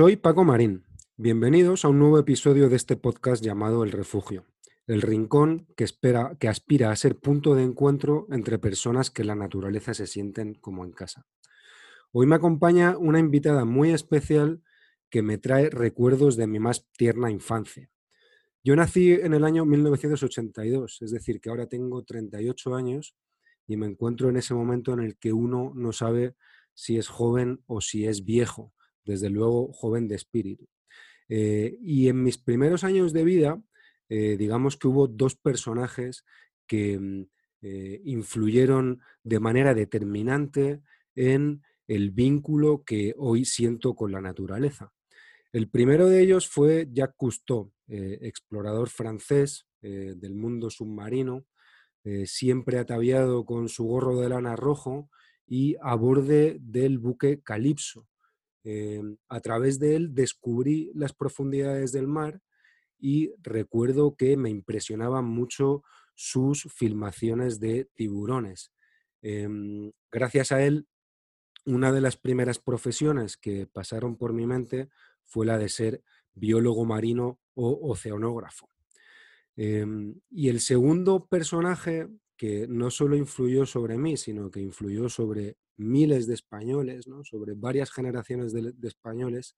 Soy Paco Marín. Bienvenidos a un nuevo episodio de este podcast llamado El Refugio, el rincón que, espera, que aspira a ser punto de encuentro entre personas que en la naturaleza se sienten como en casa. Hoy me acompaña una invitada muy especial que me trae recuerdos de mi más tierna infancia. Yo nací en el año 1982, es decir, que ahora tengo 38 años y me encuentro en ese momento en el que uno no sabe si es joven o si es viejo desde luego joven de espíritu. Eh, y en mis primeros años de vida, eh, digamos que hubo dos personajes que mm, eh, influyeron de manera determinante en el vínculo que hoy siento con la naturaleza. El primero de ellos fue Jacques Cousteau, explorador francés del mundo submarino, siempre ataviado con su gorro de lana rojo y a borde del buque Calipso, Em, a través de él descubrí las profundidades del mar y recuerdo que me impresionaban mucho sus filmaciones de tiburones. Em, gracias a él, una de las primeras profesiones que pasaron por mi mente fue la de ser biólogo marino o oceanógrafo. Em, y el segundo personaje que no solo influyó sobre mí, sino que influyó sobre miles de españoles, sobre varias generaciones de, españoles,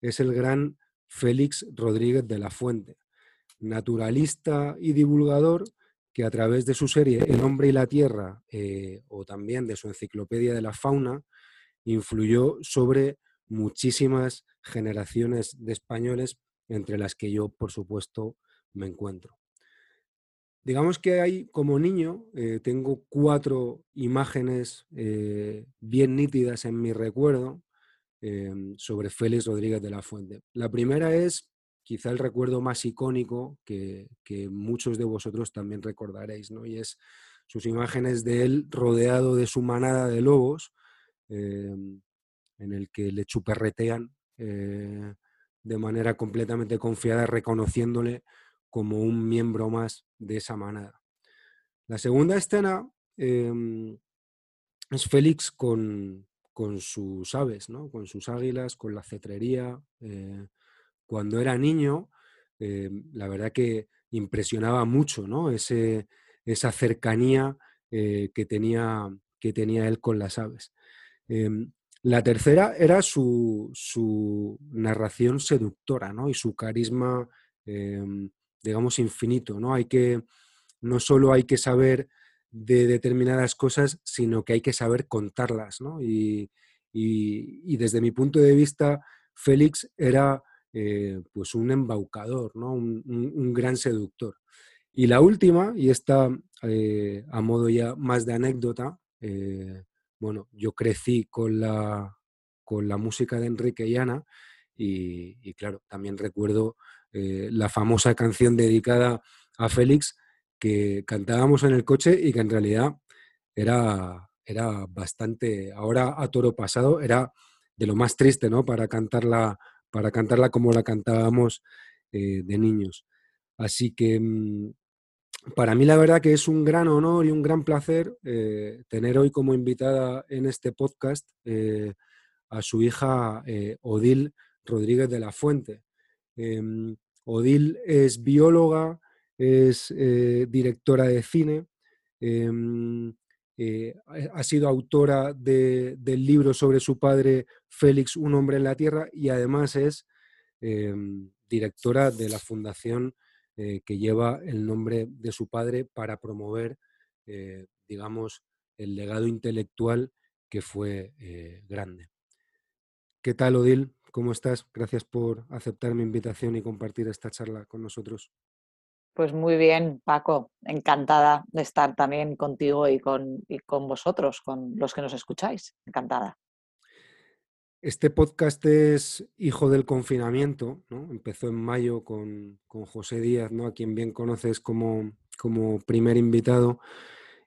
es el gran Félix Rodríguez de la Fuente, naturalista y divulgador que a través de su serie El hombre y la tierra eh, o también de su enciclopedia de la fauna influyó sobre muchísimas generaciones de españoles entre las que yo, por supuesto, me encuentro. Digamos que hay, como niño, eh, tengo cuatro imágenes eh, bien nítidas en mi recuerdo em, sobre Félix Rodríguez de la Fuente. La primera es quizá el recuerdo más icónico que, muchos de vosotros también recordaréis, ¿no? y es sus imágenes de él rodeado de su manada de lobos, em, en el que le chuperretean eh, de manera completamente confiada, reconociéndole como un miembro más de esa manada. La segunda escena em, es Félix con, sus aves, ¿no? con sus águilas, con la cetrería. Eh, cuando era niño, em, la verdad que impresionaba mucho ¿no? Ese, esa cercanía eh, que, tenía, que tenía él con las aves. Em, la tercera era su, su, narración seductora ¿no? y su carisma digamos, infinito, ¿no? Hay que, no solo hay que saber de determinadas cosas, sino que hay que saber contarlas, ¿no? Y, desde mi punto de vista, Félix era eh, pues un embaucador, ¿no? Un, gran seductor. Y la última, y esta eh, a modo ya más de anécdota, eh, bueno, yo crecí con la, con la música de Enrique y Ana y, y claro, también recuerdo eh, la famosa canción dedicada a Félix que cantábamos en el coche y que en realidad era, era bastante, ahora a toro pasado, era de lo más triste, ¿no? Para cantarla, para cantarla como la cantábamos eh, de niños. Así que mm, para mí la verdad que es un gran honor y un gran placer eh, tener hoy como invitada en este podcast a su hija Odil Rodríguez de la Fuente. Em, Odil es bióloga, es eh, directora de cine, em, eh, ha sido autora del libro sobre su padre Félix, un hombre en la tierra, y además es em, directora de la fundación eh, que lleva el nombre de su padre para promover, digamos, el legado intelectual que fue grande. ¿Qué tal, Odil? ¿Cómo estás? Gracias por aceptar mi invitación y compartir esta charla con nosotros. Pues muy bien, Paco. Encantada de estar también contigo y con, con vosotros, con los que nos escucháis. Encantada. Este podcast es hijo del confinamiento, ¿no? Empezó en mayo con, José Díaz, ¿no? A quien bien conoces como, como primer invitado.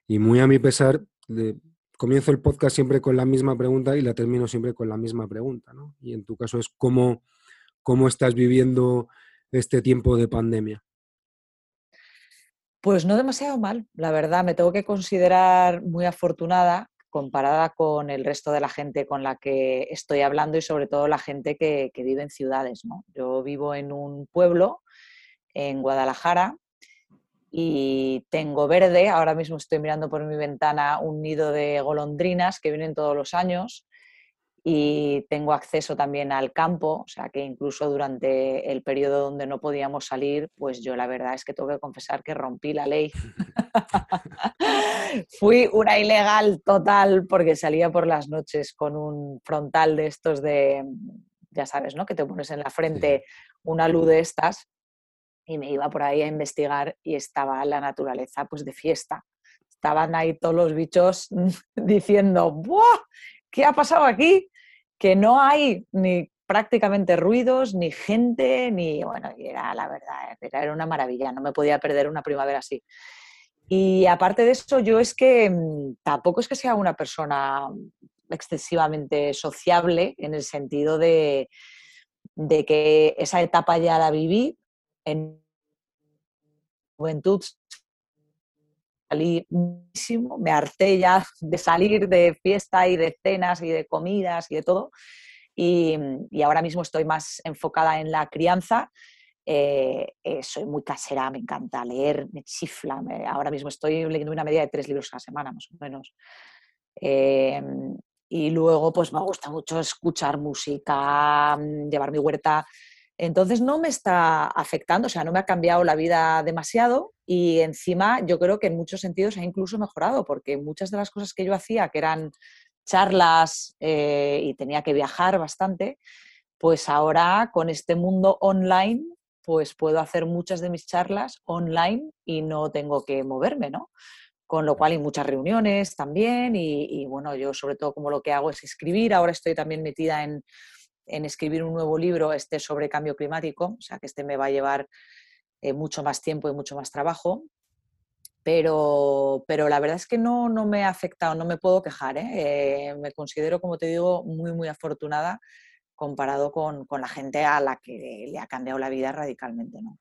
Y muy a mi pesar, de, comienzo el podcast siempre con la misma pregunta y la termino siempre con la misma pregunta, ¿no? Y en tu caso es cómo, cómo estás viviendo este tiempo de pandemia. Pues no demasiado mal, la verdad, me tengo que considerar muy afortunada comparada con el resto de la gente con la que estoy hablando y sobre todo la gente que, vive en ciudades. Yo vivo en un pueblo, en Guadalajara, y tengo verde. Ahora mismo estoy mirando por mi ventana un nido de golondrinas que vienen todos los años y tengo acceso también al campo, o sea que incluso durante el periodo donde no podíamos salir, pues yo la verdad es que tengo que confesar que rompí la ley. Fui una ilegal total porque salía por las noches con un frontal de estos de, ya sabes, ¿no? Que te pones en la frente una luz de estas y me iba por ahí a investigar y estaba la naturaleza pues de fiesta. Estaban ahí todos los bichos diciendo, ¡buah! ¿Qué ha pasado aquí? que no hay ni prácticamente ruidos, ni gente, ni, bueno, era la verdad, era una maravilla, no me podía perder una primavera así. Y aparte de eso, yo es que mm, tampoco es que sea una persona excesivamente sociable en el sentido de, de que esa etapa ya la viví en juventud salí muchísimo, me harté ya de salir de fiesta y de cenas y de comidas y de todo. Y, ahora mismo estoy más enfocada en la crianza. Eh, eh, soy muy casera, me encanta leer, me chifla. ahora mismo estoy leyendo una media de tres libros a la semana, más o menos. Eh, y luego, pues me gusta mucho escuchar música, mm, llevar mi huerta entonces no me está afectando, o sea, no me ha cambiado la vida demasiado y encima yo creo que en muchos sentidos ha incluso mejorado, porque muchas de las cosas que yo hacía, que eran charlas eh, y tenía que viajar bastante, pues ahora con este mundo online, pues puedo hacer muchas de mis charlas online y no tengo que moverme, ¿no? Con lo cual hay muchas reuniones también y, y bueno, yo sobre todo como lo que hago es escribir, ahora estoy también metida en en escribir un nuevo libro este sobre cambio climático, o sea que este me va a llevar eh, mucho más tiempo y mucho más trabajo. Pero, pero la verdad es que no, no me ha afectado, no me puedo quejar. ¿eh? Eh, me considero, como te digo, muy, muy afortunada comparado con, con, la gente a la que le ha cambiado la vida radicalmente. ¿no?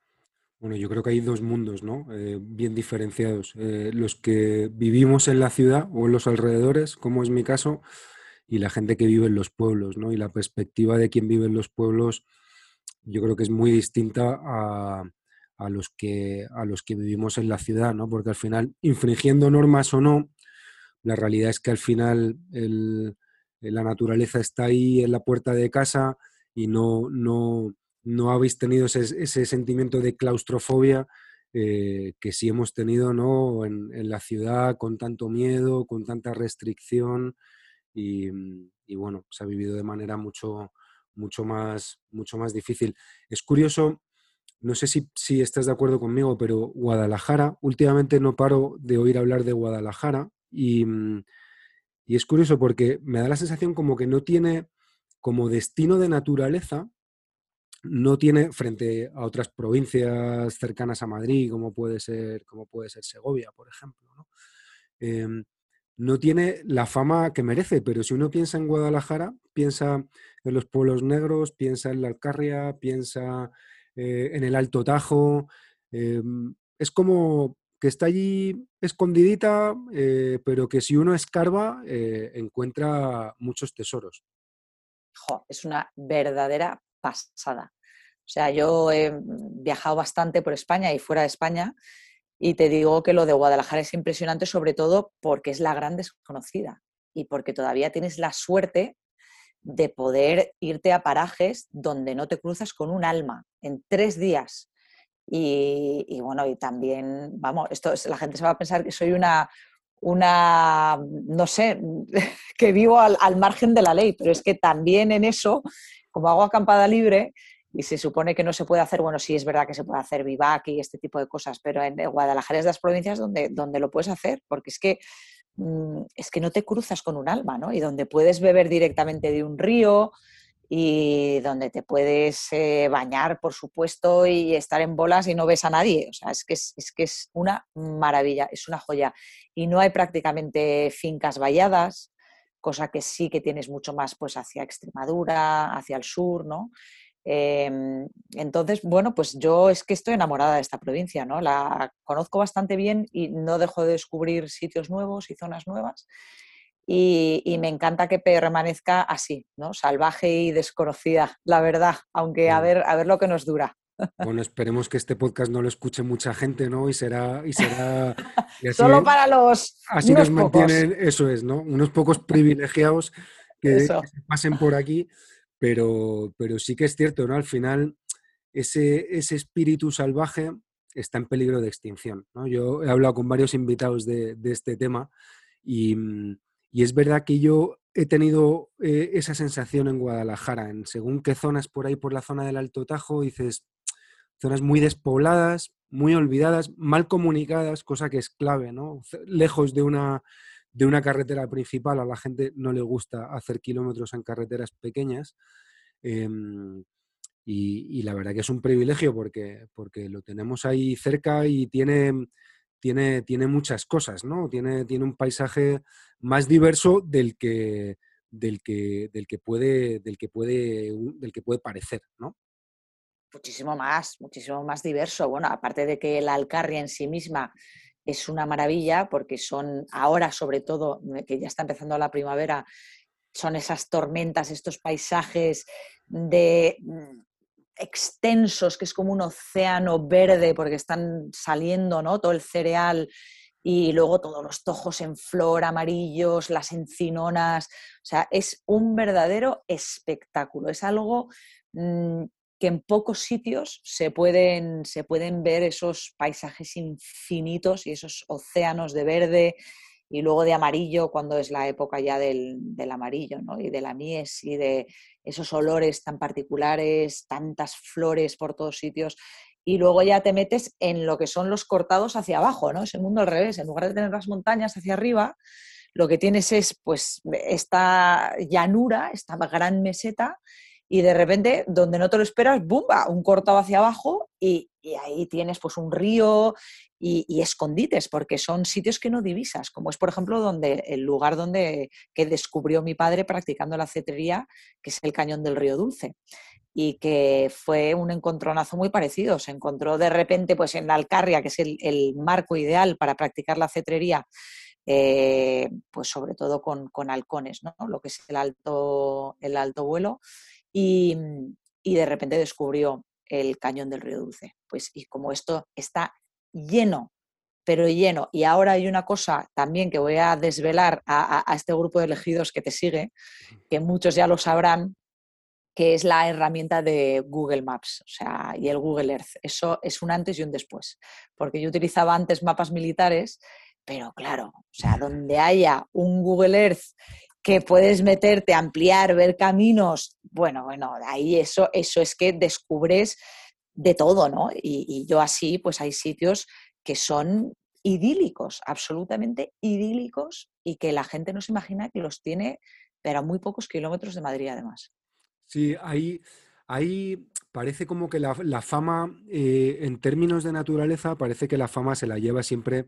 Bueno, yo creo que hay dos mundos ¿no? bien diferenciados. los que vivimos en la ciudad o en los alrededores, como es mi caso, y la gente que vive en los pueblos, ¿no? Y la perspectiva de quien vive en los pueblos yo creo que es muy distinta a, los, que, a los que vivimos en la ciudad, ¿no? Porque al final, infringiendo normas o no, la realidad es que al final la naturaleza está ahí en la puerta de casa y no, no, no habéis tenido ese, sentimiento de claustrofobia eh, que sí hemos tenido ¿no? en, la ciudad con tanto miedo, con tanta restricción Mm, y, bueno, se ha vivido de manera mucho, mucho, más, mucho más difícil. Es curioso, no sé si, si estás de acuerdo conmigo, pero Guadalajara, últimamente no paro de oír hablar de Guadalajara y, mm, y es curioso porque me da la sensación como que no tiene como destino de naturaleza, no tiene frente a otras provincias cercanas a Madrid, como puede ser, como puede ser Segovia, por ejemplo. ¿no? Em, no tiene la fama que merece, pero si uno piensa en Guadalajara, piensa en los pueblos negros, piensa en la Alcarria, piensa eh, en el Alto Tajo, em, es como que está allí escondidita, eh, pero que si uno escarba eh, encuentra muchos tesoros. es una verdadera pasada. O sea, yo he viajado bastante por España y fuera de España y te digo que lo de Guadalajara es impresionante, sobre todo porque es la gran desconocida y porque todavía tienes la suerte de poder irte a parajes donde no te cruzas con un alma en tres días. Y, bueno, y también, vamos, esto la gente se va a pensar que soy una, una no sé, que vivo al, al margen de la ley, pero es que también en eso, como hago acampada libre, y se supone que no se puede hacer, bueno, sí es verdad que se puede hacer vivac y este tipo de cosas, pero en Guadalajara es de las provincias donde, donde lo puedes hacer, porque es que, mm, es que no te cruzas con un alma, ¿no? Y donde puedes beber directamente de un río y donde te puedes eh, bañar, por supuesto, y estar en bolas y no ves a nadie. O sea, es que es, es que es una maravilla, es una joya. Y no hay prácticamente fincas valladas, cosa que sí que tienes mucho más pues hacia Extremadura, hacia el sur, ¿no? Em, entonces, bueno, pues yo es que estoy enamorada de esta provincia, ¿no? La conozco bastante bien y no dejo de descubrir sitios nuevos y zonas nuevas. y, me encanta que permanezca así, ¿no? Salvaje y desconocida, la verdad, aunque a ver, a ver lo que nos dura. Bueno, esperemos que este podcast no lo escuche mucha gente, ¿no? Y será, y será solo para los así nos mantienen, eso es, ¿no? Unos pocos privilegiados que, pasen por aquí, pero, pero sí que es cierto, ¿no? Al final, ese, ese espíritu salvaje está en peligro de extinción. Yo he hablado con varios invitados de, este tema y, y, es verdad que yo he tenido eh, esa sensación en Guadalajara, en según qué zonas por ahí, por la zona del Alto Tajo, dices, zonas muy despobladas, muy olvidadas, mal comunicadas, cosa que es clave, ¿no? Lejos de una, de una carretera principal, a la gente no le gusta hacer kilómetros en carreteras pequeñas. Em, y, la verdad que es un privilegio porque, porque lo tenemos ahí cerca y tiene, tiene, tiene muchas cosas, ¿no? Tiene, tiene un paisaje más diverso del que, del que, del que, puede, del que, puede, del que puede parecer, ¿no? Muchísimo más, muchísimo más diverso. Bueno, aparte de que la Alcarria en sí misma es una maravilla, porque son ahora, sobre todo, que ya está empezando la primavera, son esas tormentas, estos paisajes de mm, extensos, que es como un océano verde, porque están saliendo ¿no? todo el cereal y luego todos los tojos en flor, amarillos, las encinonas. O sea, es un verdadero espectáculo. Es algo mm, que en pocos sitios se pueden, se pueden ver esos paisajes infinitos y esos océanos de verde y luego de amarillo cuando es la época ya del, del amarillo ¿no? y de la mies y de esos olores tan particulares, tantas flores por todos sitios. Y luego ya te metes en lo que son los cortados hacia abajo, ¿no? Es el mundo al revés. En lugar de tener las montañas hacia arriba, lo que tienes es pues esta llanura, esta gran meseta y de repente, donde no te lo esperas, ¡bumba! Un cortado hacia abajo y, ahí tienes pues un río y, escondites, porque son sitios que no divisas, como es por ejemplo donde, el lugar donde que descubrió mi padre practicando la cetrería, que es el cañón del río Dulce y que fue un encontronazo muy parecido. Se encontró de repente pues, en la Alcarria, que es el, marco ideal para practicar la cetrería, eh, pues sobre todo con, con, halcones, ¿no? lo que es el alto, el alto vuelo, Y, de repente descubrió el cañón del río Dulce. Pues y como esto está lleno, pero lleno, y ahora hay una cosa también que voy a desvelar a, este grupo de elegidos que te sigue, que muchos ya lo sabrán, que es la herramienta de Google Maps, o sea, y el Google Earth. Eso es un antes y un después, porque yo utilizaba antes mapas militares, pero claro, o sea, donde haya un Google Earth que puedes meterte, ampliar, ver caminos, bueno, bueno, ahí eso, eso es que descubres de todo, ¿no? Y, yo así, pues hay sitios que son idílicos, absolutamente idílicos, y que la gente no se imagina que los tiene, pero a muy pocos kilómetros de Madrid además. Sí, ahí, ahí parece como que la, fama, eh, en términos de naturaleza, parece que la fama se la lleva siempre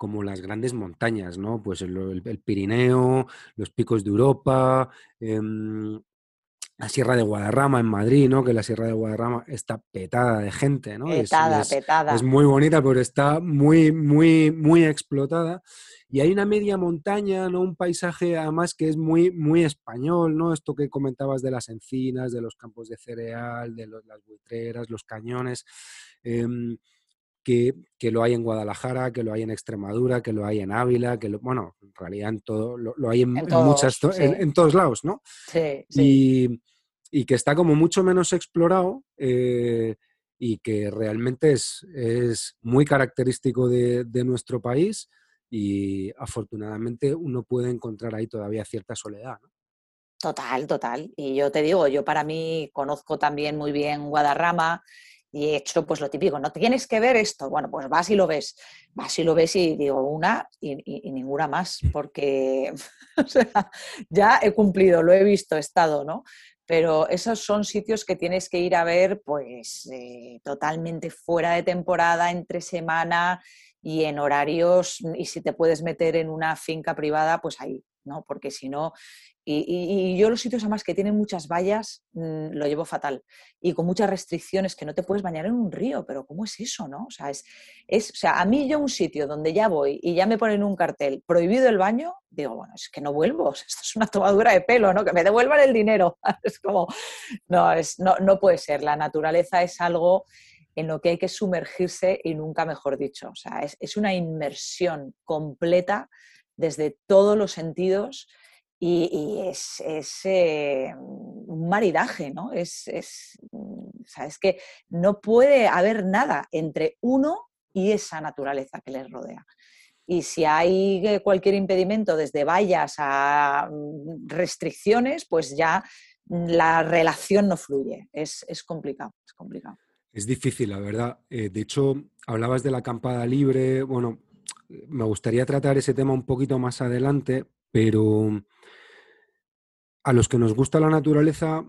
como las grandes montañas, ¿no? Pues el, Pirineo, los picos de Europa, em, la Sierra de Guadarrama en Madrid, ¿no? Que la Sierra de Guadarrama está petada de gente, ¿no? Petada, petada. Es muy bonita, pero está muy, muy, muy explotada. Y hay una media montaña, ¿no? Un paisaje además que es muy, muy español, ¿no? Esto que comentabas de las encinas, de los campos de cereal, de las buitreras, los cañones. Em, que, lo hay en Guadalajara, que lo hay en Extremadura, que lo hay en Ávila, que lo, bueno, en realidad en todo, lo, hay en, muchas, en, todos lados, ¿no? Sí, sí. Y, que está como mucho menos explorado eh, y que realmente es, es muy característico de, de, nuestro país y afortunadamente uno puede encontrar ahí todavía cierta soledad, ¿no? Total, total. Y yo te digo, yo para mí conozco también muy bien Guadarrama y he hecho pues lo típico, no tienes que ver esto, bueno, pues vas y lo ves, vas y lo ves y digo una y, ninguna más, porque ya he cumplido, lo he visto, he estado, ¿no? Pero esos son sitios que tienes que ir a ver pues eh, totalmente fuera de temporada, entre semana y en horarios, y si te puedes meter en una finca privada, pues ahí, ¿no? Porque si no, y, yo los sitios además que tienen muchas vallas mm, lo llevo fatal y con muchas restricciones que no te puedes bañar en un río, pero ¿cómo es eso, no? O sea, es, es, o sea, a mí yo un sitio donde ya voy y ya me ponen un cartel prohibido el baño, digo, bueno, es que no vuelvo, esto es una tomadura de pelo, ¿no? Que me devuelvan el dinero. Es como, no, es, no, no puede ser. La naturaleza es algo en lo que hay que sumergirse y nunca mejor dicho. O sea, es, una inmersión completa desde todos los sentidos y, es, eh, un maridaje, ¿no? Es, es, que no puede haber nada entre uno y esa naturaleza que les rodea. Y si hay eh, cualquier impedimento, desde vallas a mm, restricciones, pues ya la relación no fluye. Es, es complicado, es complicado. Es difícil, la verdad. Eh, de hecho, hablabas de la acampada libre. Bueno, me gustaría tratar ese tema un poquito más adelante, pero a los que nos gusta la naturaleza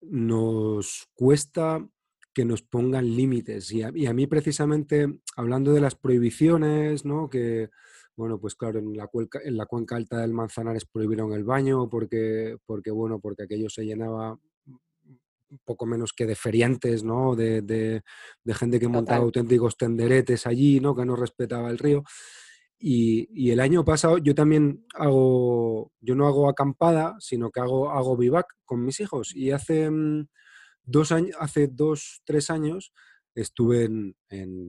nos cuesta que nos pongan límites. Y a, mí precisamente, hablando de las prohibiciones, ¿no? que, bueno, pues claro, en la, cuenca, en la cuenca alta del Manzanares prohibieron el baño porque, porque, bueno, porque aquello se llenaba poco menos que de feriantes, ¿no? De, gente que montaba auténticos tenderetes allí, ¿no? Que no respetaba el río. Y, el año pasado yo también hago, yo no hago acampada, sino que hago, hago vivac con mis hijos. Y hace mm, dos años, hace dos, tres años estuve en,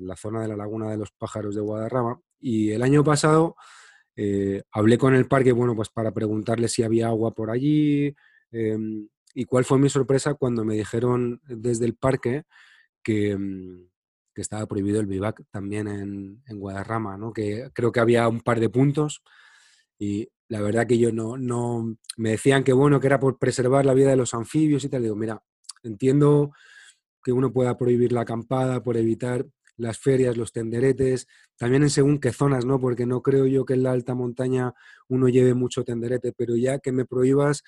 la zona de la Laguna de los Pájaros de Guadarrama y el año pasado eh, hablé con el parque, bueno, pues para preguntarle si había agua por allí, em, y cuál fue mi sorpresa cuando me dijeron desde el parque que, mm, estaba prohibido el vivac también en, Guadarrama, ¿no? que creo que había un par de puntos y la verdad que yo no, no, me decían que bueno, que era por preservar la vida de los anfibios y tal. Digo, mira, entiendo que uno pueda prohibir la acampada por evitar las ferias, los tenderetes, también en según qué zonas, ¿no? Porque no creo yo que en la alta montaña uno lleve mucho tenderete, pero ya que me prohíbas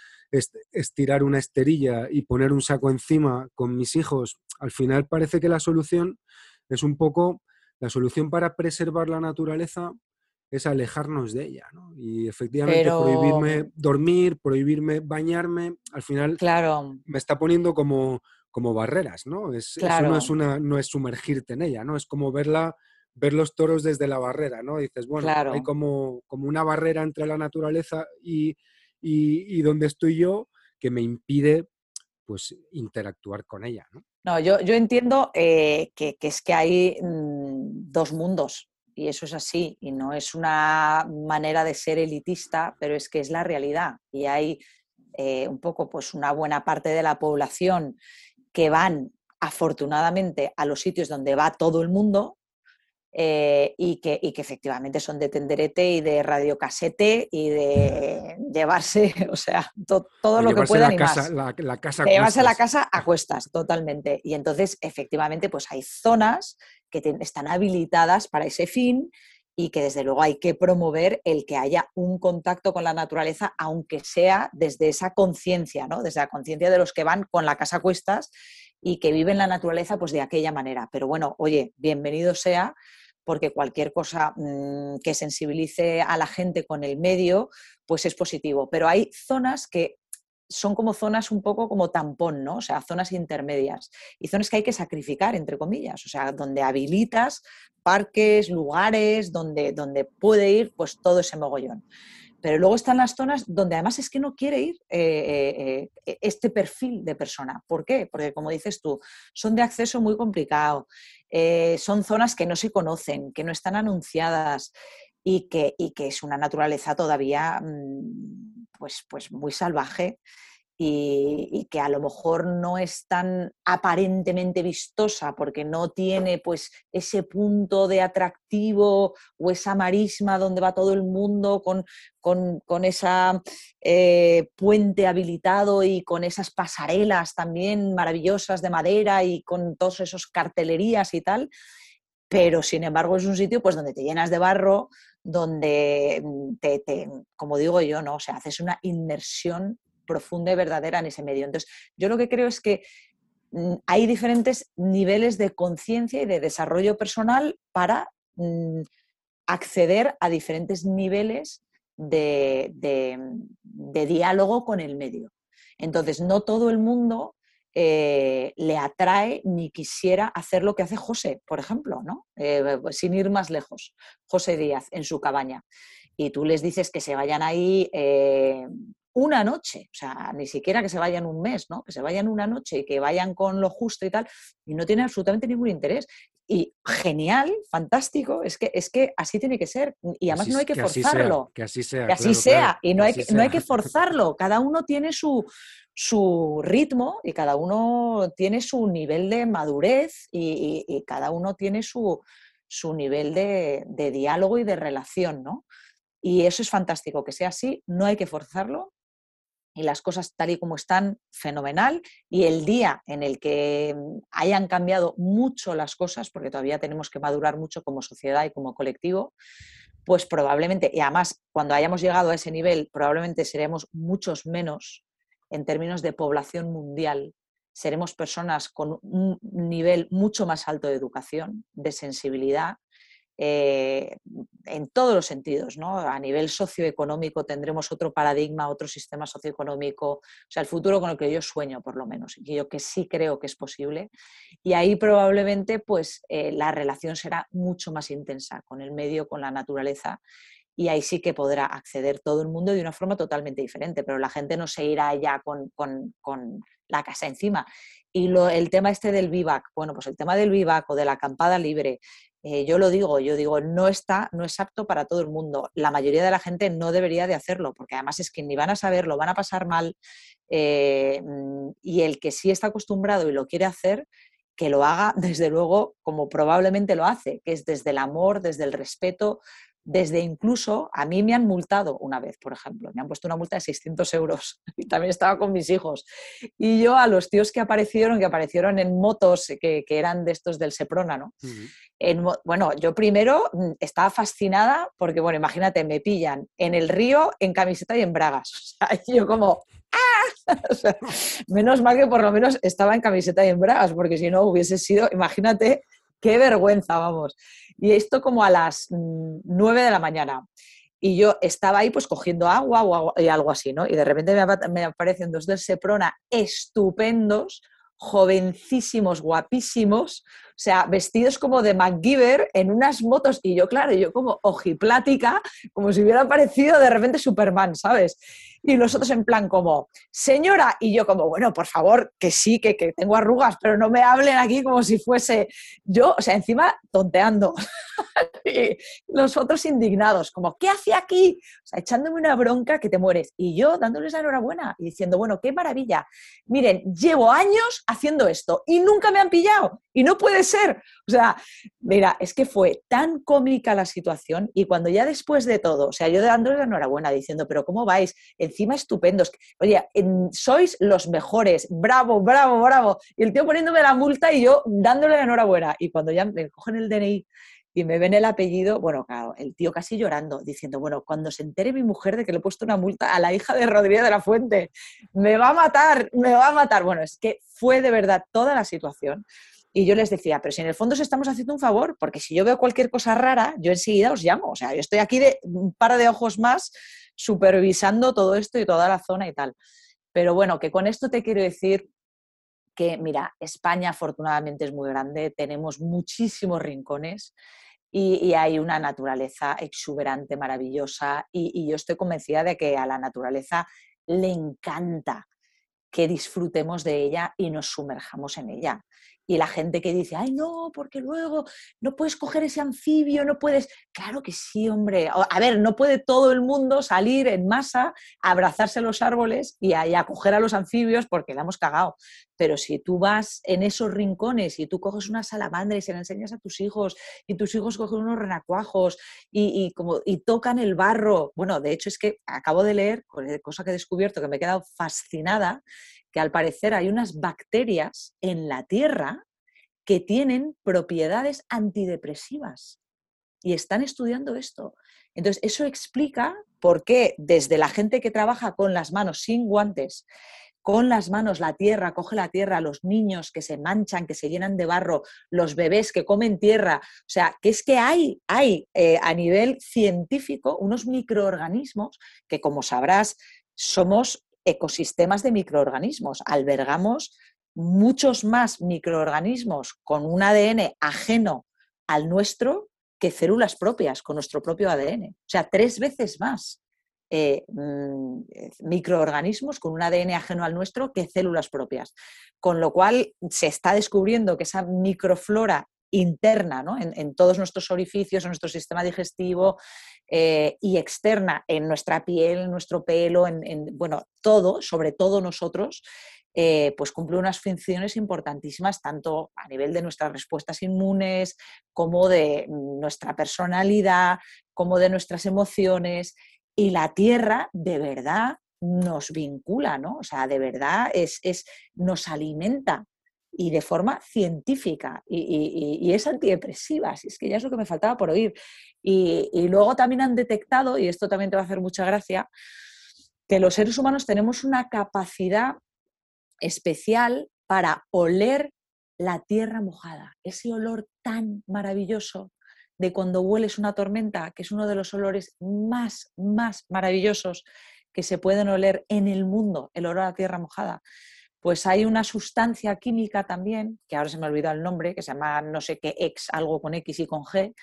estirar una esterilla y poner un saco encima con mis hijos, al final parece que la solución es un poco, la solución para preservar la naturaleza es alejarnos de ella, ¿no? Y efectivamente prohibirme dormir, prohibirme bañarme, al final claro. me está poniendo como como barreras, ¿no? Es, Eso no es, una, no es sumergirte en ella, ¿no? Es como verla, ver los toros desde la barrera, ¿no? Dices, bueno, hay como, como una barrera entre la naturaleza y, y, donde estoy yo que me impide pues interactuar con ella, ¿no? No, yo, yo entiendo eh, que, es que hay mm, dos mundos y eso es así y no es una manera de ser elitista, pero es que es la realidad y hay eh, un poco pues una buena parte de la población que van afortunadamente a los sitios donde va todo el mundo eh, y, que, que, efectivamente son de tenderete y de radiocasete y de llevarse, o sea, todo lo que puedan y más. La, casa llevarse la casa a cuestas, totalmente. Y entonces, efectivamente, pues hay zonas que están habilitadas para ese fin y que desde luego hay que promover el que haya un contacto con la naturaleza, aunque sea desde esa conciencia, ¿no? desde la conciencia de los que van con la casa a cuestas y que viven la naturaleza pues de aquella manera. Pero bueno, oye, bienvenido sea porque cualquier cosa mm, que sensibilice a la gente con el medio, pues es positivo. Pero hay zonas que son como zonas un poco como tampón, ¿no? O sea, zonas intermedias y zonas que hay que sacrificar, entre comillas, o sea, donde habilitas parques, lugares, donde, donde puede ir pues todo ese mogollón. Pero luego están las zonas donde además es que no quiere ir eh, eh, eh, este perfil de persona. ¿Por qué? Porque como dices tú, son de acceso muy complicado, son zonas que no se conocen, que no están anunciadas y que, y que es una naturaleza todavía mm, pues, pues muy salvaje y, que a lo mejor no es tan aparentemente vistosa porque no tiene pues ese punto de atractivo o esa marisma donde va todo el mundo con, con, esa eh, puente habilitado y con esas pasarelas también maravillosas de madera y con todos esos cartelerías y tal pero sin embargo es un sitio pues donde te llenas de barro, donde mm, te, como digo yo, ¿no? O sea, haces una inmersión profunda y verdadera en ese medio. Entonces, yo lo que creo es que mm, hay diferentes niveles de conciencia y de desarrollo personal para mm, acceder a diferentes niveles de, diálogo con el medio. Entonces, no todo el mundo eh, le atrae ni quisiera hacer lo que hace José, por ejemplo, ¿no? Eh, pues, sin ir más lejos, José Díaz en su cabaña. Y tú les dices que se vayan ahí eh, una noche, o sea, ni siquiera que se vayan un mes, ¿no? Que se vayan una noche y que vayan con lo justo y tal, y no tienen absolutamente ningún interés. Y genial, fantástico, es que, es que así tiene que ser. Y además no hay que, forzarlo. que así sea. Que así sea. y no hay, no hay que forzarlo. Cada uno tiene su, su ritmo y cada uno tiene su nivel de madurez y, cada uno tiene su, su nivel de, de, diálogo y de relación, ¿no? Y eso es fantástico, que sea así, no hay que forzarlo y las cosas tal y como están, fenomenal. Y el día en el que mm, hayan cambiado mucho las cosas, porque todavía tenemos que madurar mucho como sociedad y como colectivo, pues probablemente, y además cuando hayamos llegado a ese nivel, probablemente seremos muchos menos en términos de población mundial. Seremos personas con un nivel mucho más alto de educación, de sensibilidad, eh, en todos los sentidos, ¿no? A nivel socioeconómico tendremos otro paradigma, otro sistema socioeconómico, o sea, el futuro con el que yo sueño, por lo menos, y yo que sí creo que es posible. Y ahí probablemente, pues, eh, la relación será mucho más intensa con el medio, con la naturaleza, y ahí sí que podrá acceder todo el mundo de una forma totalmente diferente, pero la gente no se irá ya con, con, la casa encima. Y lo, el tema este del vivac, bueno, pues el tema del vivac o de la acampada libre, eh, yo lo digo, yo digo, no está, no es apto para todo el mundo. La mayoría de la gente no debería de hacerlo, porque además es que ni van a saberlo, van a pasar mal. Eh, mm, y el que sí está acostumbrado y lo quiere hacer, que lo haga desde luego como probablemente lo hace, que es desde el amor, desde el respeto, desde incluso, a mí me han multado una vez, por ejemplo, me han puesto una multa de 600 euros y también estaba con mis hijos. Y yo a los tíos que aparecieron, que aparecieron en motos que, eran de estos del Seprona, ¿no? bueno, yo primero mm, estaba fascinada porque, bueno, imagínate, me pillan en el río, en camiseta y en bragas. O sea, yo como, ¡ah! menos mal que por lo menos estaba en camiseta y en bragas, porque si no hubiese sido, imagínate, qué vergüenza, vamos. Y esto como a las 9 mm, de la mañana. Y yo estaba ahí pues cogiendo agua o algo así, ¿no? Y de repente me, aparecen dos del Seprona estupendos, jovencísimos, guapísimos, sea, vestidos como de MacGyver en unas motos y yo, claro, yo como ojiplática, como si hubiera aparecido de repente Superman, ¿sabes? Y los otros en plan como, señora, y yo como, bueno, por favor, que sí, que, que tengo arrugas, pero no me hablen aquí como si fuese yo, o sea, encima tonteando. y los otros indignados, como, ¿qué hace aquí? O sea, echándome una bronca que te mueres. Y yo dándoles la enhorabuena y diciendo, bueno, qué maravilla. Miren, llevo años haciendo esto y nunca me han pillado. Y no puede ser. O sea, mira, es que fue tan cómica la situación y cuando ya después de todo, o sea, yo dándoles la enhorabuena diciendo, pero ¿cómo vais? Encima estupendos. Oye, sois los mejores. Bravo, bravo, bravo. Y el tío poniéndome la multa y yo dándole la enhorabuena. Y cuando ya me cogen el DNI y me ven el apellido, bueno, claro, el tío casi llorando, diciendo, bueno, cuando se entere mi mujer de que le he puesto una multa a la hija de Rodríguez de la Fuente, me va a matar, me va a matar. Bueno, es que fue de verdad toda la situación. Y yo les decía, pero si en el fondo os estamos haciendo un favor, porque si yo veo cualquier cosa rara, yo enseguida os llamo. O sea, yo estoy aquí de un par de ojos más supervisando todo esto y toda la zona y tal. Pero bueno, que con esto te quiero decir que, mira, España afortunadamente es muy grande, tenemos muchísimos rincones y, hay una naturaleza exuberante, maravillosa, y, yo estoy convencida de que a la naturaleza le encanta que disfrutemos de ella y nos sumerjamos en ella. Y la gente que dice, ay, no, porque luego no puedes coger ese anfibio, no puedes. Claro que sí, hombre. A ver, no puede todo el mundo salir en masa, abrazarse a los árboles y a, coger a los anfibios porque la hemos cagado. Pero si tú vas en esos rincones y tú coges una salamandra y se la enseñas a tus hijos y tus hijos cogen unos renacuajos y, como, y tocan el barro. Bueno, de hecho es que acabo de leer, cosa que he descubierto que me he quedado fascinada, que al parecer hay unas bacterias en la Tierra que tienen propiedades antidepresivas y están estudiando esto. Entonces, eso explica por qué desde la gente que trabaja con las manos sin guantes, con las manos la tierra, coge la tierra, los niños que se manchan, que se llenan de barro, los bebés que comen tierra. O sea, que es que hay, hay eh, a nivel científico unos microorganismos que, como sabrás, somos ecosistemas de microorganismos, albergamos muchos más microorganismos con un ADN ajeno al nuestro que células propias con nuestro propio ADN. O sea, tres veces más eh, mm, microorganismos con un ADN ajeno al nuestro que células propias. Con lo cual se está descubriendo que esa microflora interna en, todos nuestros orificios, en nuestro sistema digestivo eh, y externa en nuestra piel, en nuestro pelo, en, bueno, todo, sobre todo nosotros, eh, pues cumple unas funciones importantísimas tanto a nivel de nuestras respuestas inmunes como de nuestra personalidad, como de nuestras emociones. Y la Tierra de verdad nos vincula, ¿no? O sea, de verdad es, es nos alimenta y de forma científica y, es antidepresiva, si es que ya es lo que me faltaba por oír. Y, luego también han detectado, y esto también te va a hacer mucha gracia, que los seres humanos tenemos una capacidad especial para oler la tierra mojada, ese olor tan maravilloso de cuando hueles una tormenta, que es uno de los olores más, más maravillosos que se pueden oler en el mundo, el olor a la tierra mojada. Pues hay una sustancia química también, que ahora se me ha olvidado el nombre, que se llama no sé qué X, algo con X y con G,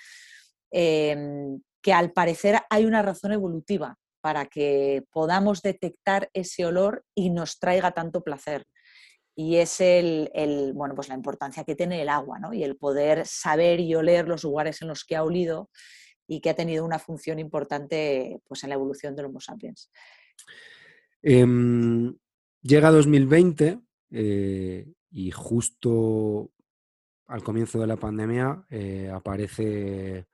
em, que al parecer hay una razón evolutiva para que podamos detectar ese olor y nos traiga tanto placer y es el, bueno, pues la importancia que tiene el agua ¿no? y el poder saber y oler los lugares en los que ha olido y que ha tenido una función importante pues, en la evolución del Homo sapiens. Em, llega 2020 eh, y justo al comienzo de la pandemia eh, aparece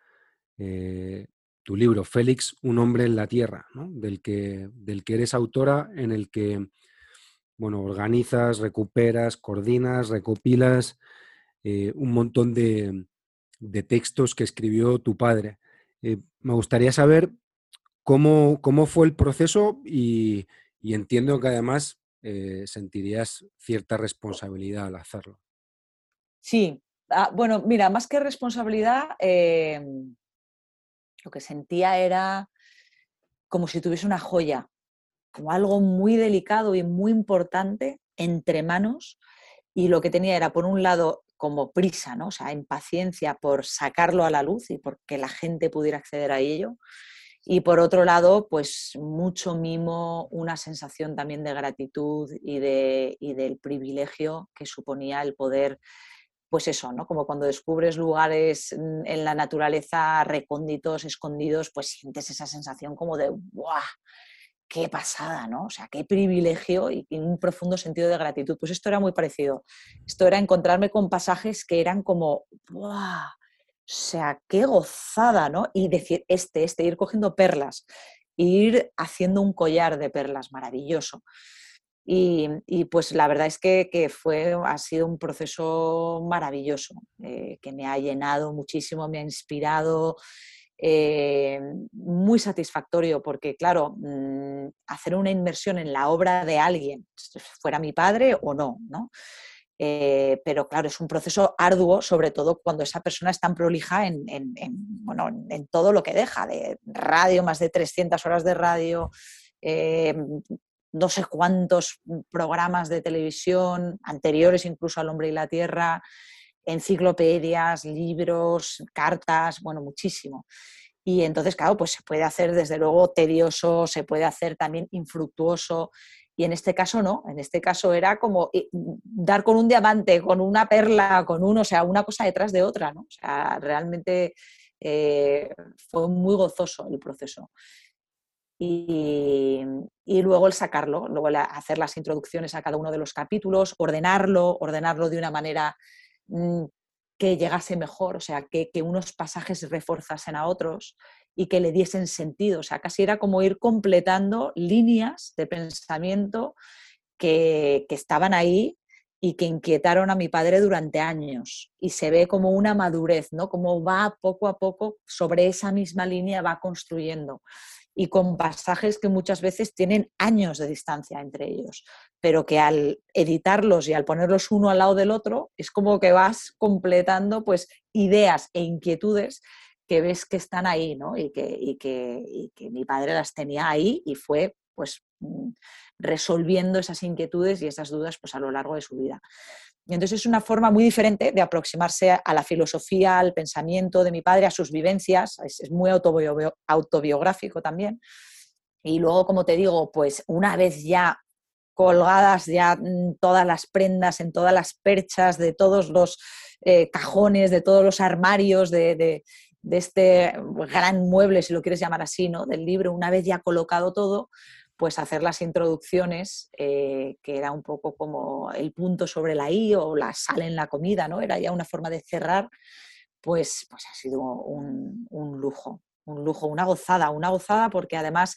eh, tu libro, Félix, un hombre en la tierra, del, que, del que eres autora, en el que bueno, organizas, recuperas, coordinas, recopilas un montón de, textos que escribió tu padre. Me gustaría saber cómo, cómo, fue el proceso y, entiendo que además eh, sentirías cierta responsabilidad al hacerlo. Sí, ah, bueno, mira, más que responsabilidad, em, lo que sentía era como si tuviese una joya como algo muy delicado y muy importante entre manos y lo que tenía era, por un lado, como prisa, ¿no? o sea, impaciencia por sacarlo a la luz y porque la gente pudiera acceder a ello. Y por otro lado, pues mucho mimo, una sensación también de gratitud y, de, y del privilegio que suponía el poder, pues eso, ¿no? Como cuando descubres lugares en la naturaleza recónditos, escondidos, pues sientes esa sensación como de ¡buah! qué pasada, ¿no? O sea, qué privilegio y, un profundo sentido de gratitud. Pues esto era muy parecido. Esto era encontrarme con pasajes que eran como, ¡buah! Sea, qué gozada, ¿no? Y decir, este, este, ir cogiendo perlas, ir haciendo un collar de perlas maravilloso. Y, pues la verdad es que, fue, ha sido un proceso maravilloso, eh, que me ha llenado muchísimo, me ha inspirado eh, muy satisfactorio porque, claro, mm, hacer una inversión en la obra de alguien, fuera mi padre o no, ¿no? Eh, pero claro, es un proceso arduo, sobre todo cuando esa persona es tan prolija en, bueno, en todo lo que deja, de radio, más de 300 horas de radio, eh, no sé cuántos programas de televisión, anteriores incluso al Hombre y la Tierra, enciclopedias, libros, cartas, bueno, muchísimo. Y entonces, claro, pues se puede hacer desde luego tedioso, se puede hacer también infructuoso. Y en este caso no, en este caso era como eh, dar con un diamante, con una perla, con uno, o sea, una cosa detrás de otra, ¿no? O sea, realmente eh, fue muy gozoso el proceso. Y, y, luego el sacarlo, luego hacer las introducciones a cada uno de los capítulos, ordenarlo, ordenarlo de una manera Mm, que llegase mejor, o sea, que, unos pasajes reforzasen a otros y que le diesen sentido. O sea, casi era como ir completando líneas de pensamiento que, estaban ahí y que inquietaron a mi padre durante años. Y se ve como una madurez, ¿no? Como va poco a poco sobre esa misma línea, va construyendo y con pasajes que muchas veces tienen años de distancia entre ellos, pero que al editarlos y al ponerlos uno al lado del otro, es como que vas completando pues ideas e inquietudes que ves que están ahí, ¿no? Y que, y que, mi padre las tenía ahí y fue pues mm, resolviendo esas inquietudes y esas dudas pues, a lo largo de su vida. Y entonces es una forma muy diferente de aproximarse a la filosofía, al pensamiento de mi padre, a sus vivencias, es, muy autobiográfico también. Y luego, como te digo, pues una vez ya colgadas ya todas las prendas, en todas las perchas, de todos los eh, cajones, de todos los armarios, de, este gran mueble, si lo quieres llamar así, ¿no? del libro, una vez ya colocado todo, pues hacer las introducciones, eh, que era un poco como el punto sobre la I o la sal en la comida, ¿no? Era ya una forma de cerrar, pues, pues ha sido un, lujo, un lujo, una gozada, una gozada porque además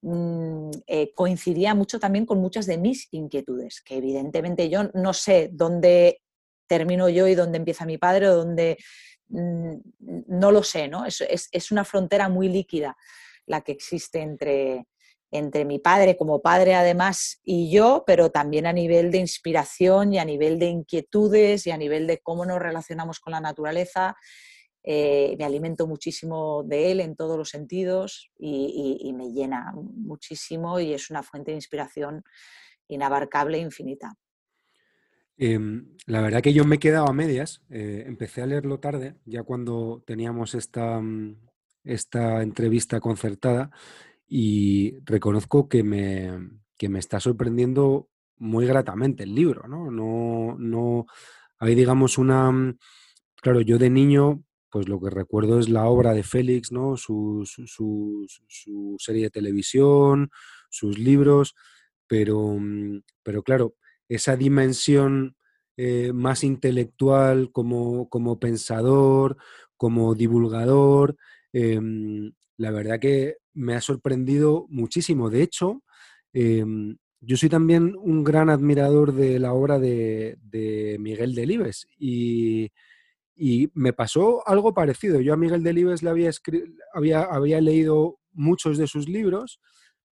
mm, eh, coincidía mucho también con muchas de mis inquietudes, que evidentemente yo no sé dónde termino yo y dónde empieza mi padre o dónde no lo sé, ¿no? Es, es, una frontera muy líquida la que existe entre, entre mi padre como padre además y yo, pero también a nivel de inspiración y a nivel de inquietudes y a nivel de cómo nos relacionamos con la naturaleza. Eh, me alimento muchísimo de él en todos los sentidos y, me llena muchísimo y es una fuente de inspiración inabarcable e infinita. Em, la verdad que yo me he quedado a medias, eh, empecé a leerlo tarde, ya cuando teníamos esta, mm, esta entrevista concertada y reconozco que me, me está sorprendiendo muy gratamente el libro, ¿no? No, no hay, digamos, una... Mm, claro, yo de niño, pues lo que recuerdo es la obra de Félix, ¿no? su serie de televisión, sus libros, pero, mm, pero claro, esa dimensión eh, más intelectual como, como, pensador, como divulgador, em, la verdad que me ha sorprendido muchísimo. De hecho, em, yo soy también un gran admirador de la obra de, Miguel Delibes y, y, me pasó algo parecido. Yo a Miguel Delibes le había, había, había leído muchos de sus libros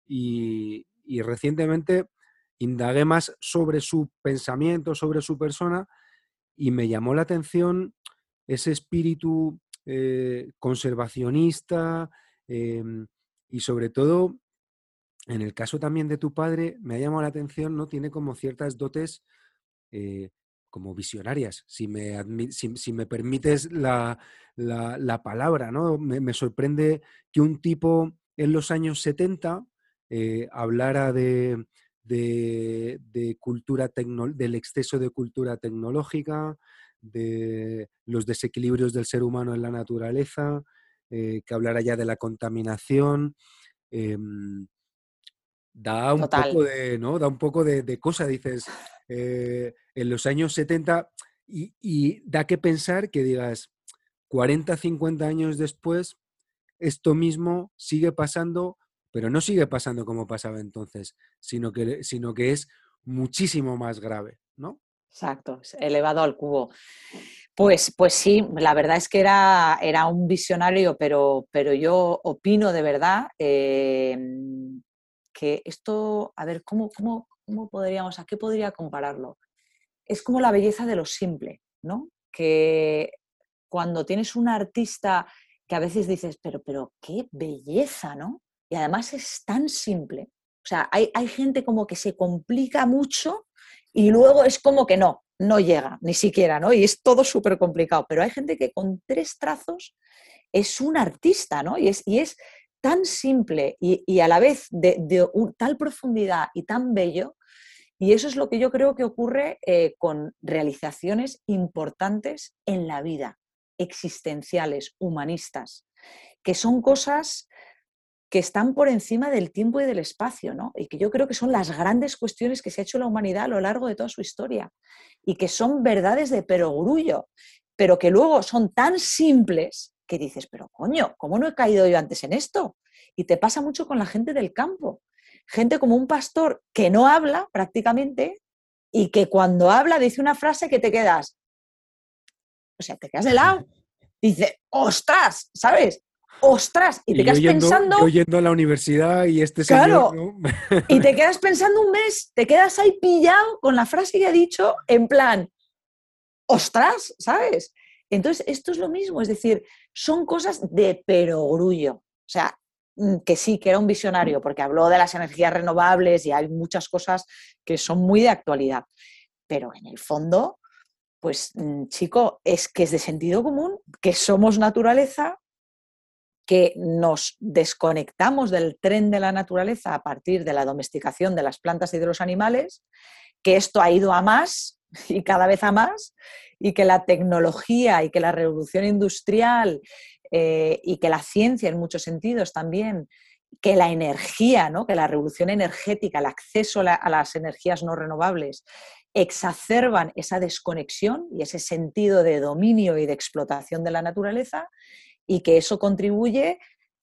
y, y recientemente indagué más sobre su pensamiento, sobre su persona y me llamó la atención ese espíritu eh, conservacionista, Em, y sobre todo, en el caso también de tu padre, me ha llamado la atención, ¿no? Tiene como ciertas dotes eh, como visionarias, si me, si, me permites la, palabra, ¿no? Me, sorprende que un tipo en los años 70 eh, hablara de, de, cultura del exceso de cultura tecnológica, de los desequilibrios del ser humano en la naturaleza, eh, que hablara ya de la contaminación. Em, da, un poco de, ¿no? da un poco de, cosa, dices, eh, en los años 70, y, da que pensar que digas, 40, 50 años después, esto mismo sigue pasando, pero no sigue pasando como pasaba entonces, sino que, sino que es muchísimo más grave, ¿no? Exacto, elevado al cubo. Pues, pues sí, la verdad es que era, era un visionario, pero, pero yo opino de verdad em, que esto, a ver, ¿cómo, cómo, cómo podríamos, a qué podría compararlo? Es como la belleza de lo simple, ¿no? Que cuando tienes un artista que a veces dices, pero, pero qué belleza, ¿no? Y además es tan simple. O sea, hay, hay gente como que se complica mucho y luego es como que no, no llega, ni siquiera, ¿no? Y es todo súper complicado. Pero hay gente que con tres trazos es un artista, ¿no? Y es, y es tan simple y, a la vez de, tal profundidad y tan bello. Y eso es lo que yo creo que ocurre eh, con realizaciones importantes en la vida, existenciales, humanistas, que son cosas que están por encima del tiempo y del espacio, ¿no? Y que yo creo que son las grandes cuestiones que se ha hecho la humanidad a lo largo de toda su historia y que son verdades de perogrullo, pero que luego son tan simples que dices, pero coño, ¿cómo no he caído yo antes en esto? Y te pasa mucho con la gente del campo. Gente como un pastor que no habla prácticamente y que cuando habla dice una frase que te quedas, o sea, te quedas de lado. Dice, ostras, ¿sabes? Ostras, y te quedas pensando. Yo yendo a la universidad y este señor. y te quedas pensando un mes, te quedas ahí pillado con la frase que ha dicho, en plan, ostras, ¿sabes? Entonces, esto es lo mismo, es decir, son cosas de perogrullo. O sea, mm, que sí, que era un visionario, porque habló de las energías renovables y hay muchas cosas que son muy de actualidad. Pero en el fondo, pues mm, chico, es que es de sentido común, que somos naturaleza, que nos desconectamos del tren de la naturaleza a partir de la domesticación de las plantas y de los animales, que esto ha ido a más y cada vez a más, y que la tecnología y que la revolución industrial eh, y que la ciencia en muchos sentidos también, que la energía, ¿no? que la revolución energética, el acceso a las energías no renovables, exacerban esa desconexión y ese sentido de dominio y de explotación de la naturaleza y que eso contribuye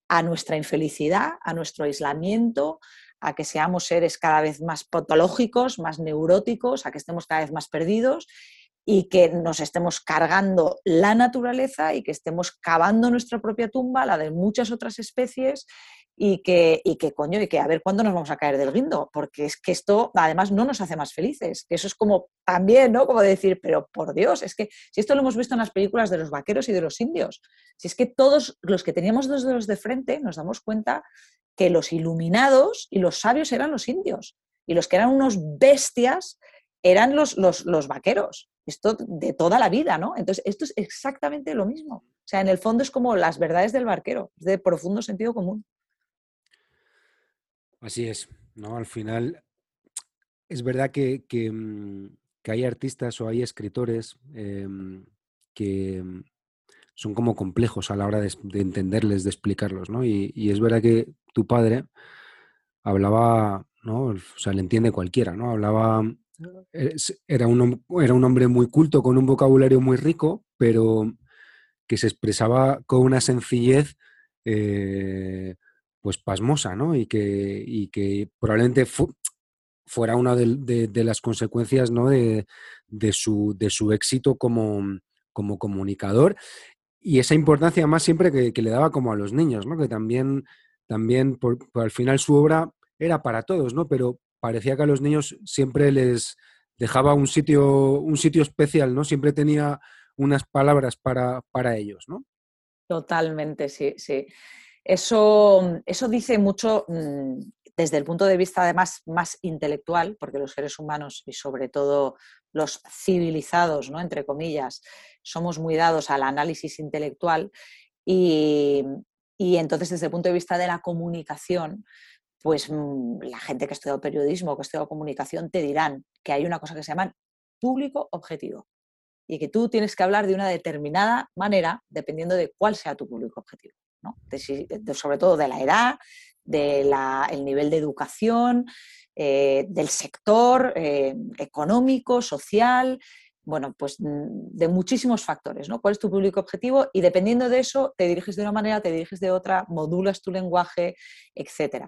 a nuestra infelicidad, a nuestro aislamiento, a que seamos seres cada vez más patológicos, más neuróticos, a que estemos cada vez más perdidos y que nos estemos cargando la naturaleza y que estemos cavando nuestra propia tumba, la de muchas otras especies y que, y que coño, y que a ver cuándo nos vamos a caer del guindo, porque es que esto además no nos hace más felices, que eso es como también, ¿no? Como decir, pero por Dios, es que si esto lo hemos visto en las películas de los vaqueros y de los indios, si es que todos los que teníamos dos dedos de frente nos damos cuenta que los iluminados y los sabios eran los indios y los que eran unos bestias eran los, los, los vaqueros. Esto de toda la vida, ¿no? Entonces, esto es exactamente lo mismo. O sea, en el fondo es como las verdades del barquero, es de profundo sentido común. Así es, ¿no? Al final es verdad que, que, mm, hay artistas o hay escritores em, que mm, son como complejos a la hora de, entenderles, de explicarlos, ¿no? Y, es verdad que tu padre hablaba, ¿no? O sea, le entiende cualquiera, ¿no? Hablaba, era un, era un hombre muy culto, con un vocabulario muy rico, pero que se expresaba con una sencillez eh, pues pasmosa, ¿no? Y que, que probablemente fuera una de, las consecuencias ¿no? de, su, de su éxito como, como comunicador y esa importancia más siempre que, le daba como a los niños, ¿no? Que también, también por, al final su obra era para todos, ¿no? Pero parecía que a los niños siempre les dejaba un sitio, un sitio especial, ¿no? Siempre tenía unas palabras para, para ellos, ¿no? Totalmente, sí, sí. Eso, eso dice mucho mm, desde el punto de vista además más intelectual, porque los seres humanos y sobre todo los civilizados, ¿no? entre comillas, somos muy dados al análisis intelectual y, entonces desde el punto de vista de la comunicación, pues mm, la gente que ha estudiado periodismo, que ha estudiado comunicación, te dirán que hay una cosa que se llama público objetivo y que tú tienes que hablar de una determinada manera dependiendo de cuál sea tu público objetivo sobre todo de la edad, del nivel de educación, eh, del sector eh, económico, social, bueno, pues mm, de muchísimos factores, ¿no? ¿Cuál es tu público objetivo? Y dependiendo de eso, te diriges de una manera, te diriges de otra, modulas tu lenguaje, etc.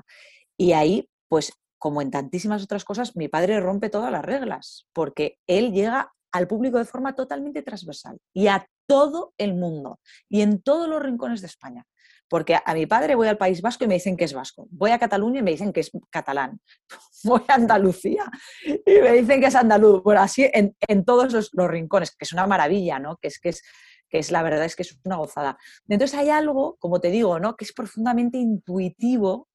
Y ahí, pues como en tantísimas otras cosas, mi padre rompe todas las reglas, porque él llega al público de forma totalmente transversal y a todo el mundo y en todos los rincones de España. Porque a mi padre voy al País Vasco y me dicen que es vasco. Voy a Cataluña y me dicen que es catalán. Voy a Andalucía y me dicen que es andaluz. Bueno, así en, todos los, rincones, que es una maravilla, ¿no? Que es, que es, que es la verdad es que es una gozada. Entonces hay algo, como te digo, ¿no? Que es profundamente intuitivo,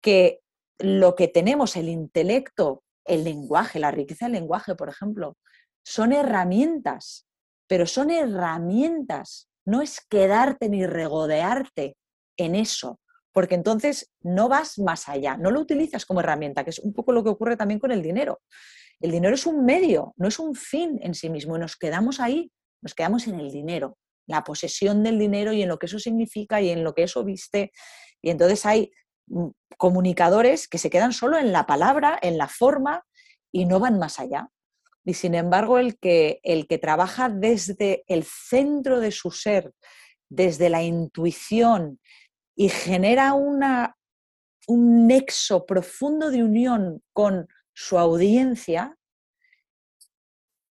que lo que tenemos, el intelecto, el lenguaje, la riqueza del lenguaje, por ejemplo, son herramientas, pero son herramientas no es quedarte ni regodearte en eso, porque entonces no vas más allá, no lo utilizas como herramienta, que es un poco lo que ocurre también con el dinero. El dinero es un medio, no es un fin en sí mismo, y nos quedamos ahí, nos quedamos en el dinero, la posesión del dinero y en lo que eso significa y en lo que eso viste. Y entonces hay comunicadores que se quedan solo en la palabra, en la forma y no van más allá. Y sin embargo, el que, el que trabaja desde el centro de su ser, desde la intuición y genera una, un nexo profundo de unión con su audiencia,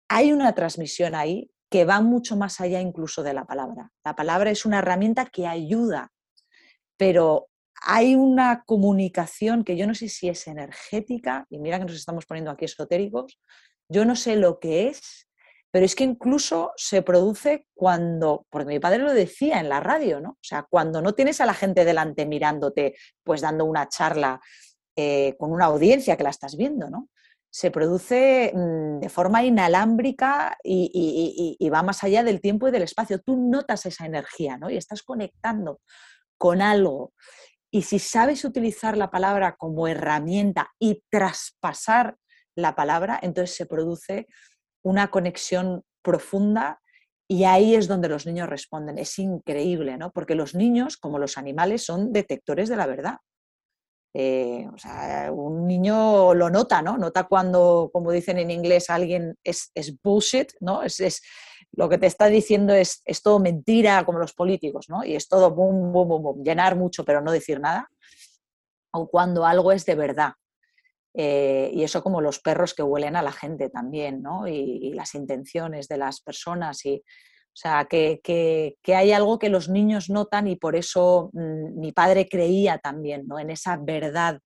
hay una transmisión ahí que va mucho más allá incluso de la palabra. La palabra es una herramienta que ayuda, pero hay una comunicación que yo no sé si es energética, y mira que nos estamos poniendo aquí esotéricos, yo no sé lo que es, pero es que incluso se produce cuando, porque mi padre lo decía en la radio, ¿no? O sea, cuando no tienes a la gente delante mirándote, pues dando una charla eh, con una audiencia que la estás viendo, ¿no? Se produce mm, de forma inalámbrica y, y, va más allá del tiempo y del espacio. Tú notas esa energía, ¿no? Y estás conectando con algo. Y si sabes utilizar la palabra como herramienta y traspasar la palabra, entonces se produce una conexión profunda y ahí es donde los niños responden. Es increíble, ¿no? Porque los niños, como los animales, son detectores de la verdad. Eh, un niño lo nota, ¿no? Nota cuando, como dicen en inglés, alguien es, bullshit, ¿no? Es, lo que te está diciendo es, es todo mentira, como los políticos, ¿no? Y es todo boom, boom, boom, boom, llenar mucho pero no decir nada. O cuando algo es de verdad. Eh, y eso como los perros que huelen a la gente también, ¿no? Y, las intenciones de las personas. Y, o sea, que, que, hay algo que los niños notan y por eso mm, mi padre creía también, ¿no? En esa verdad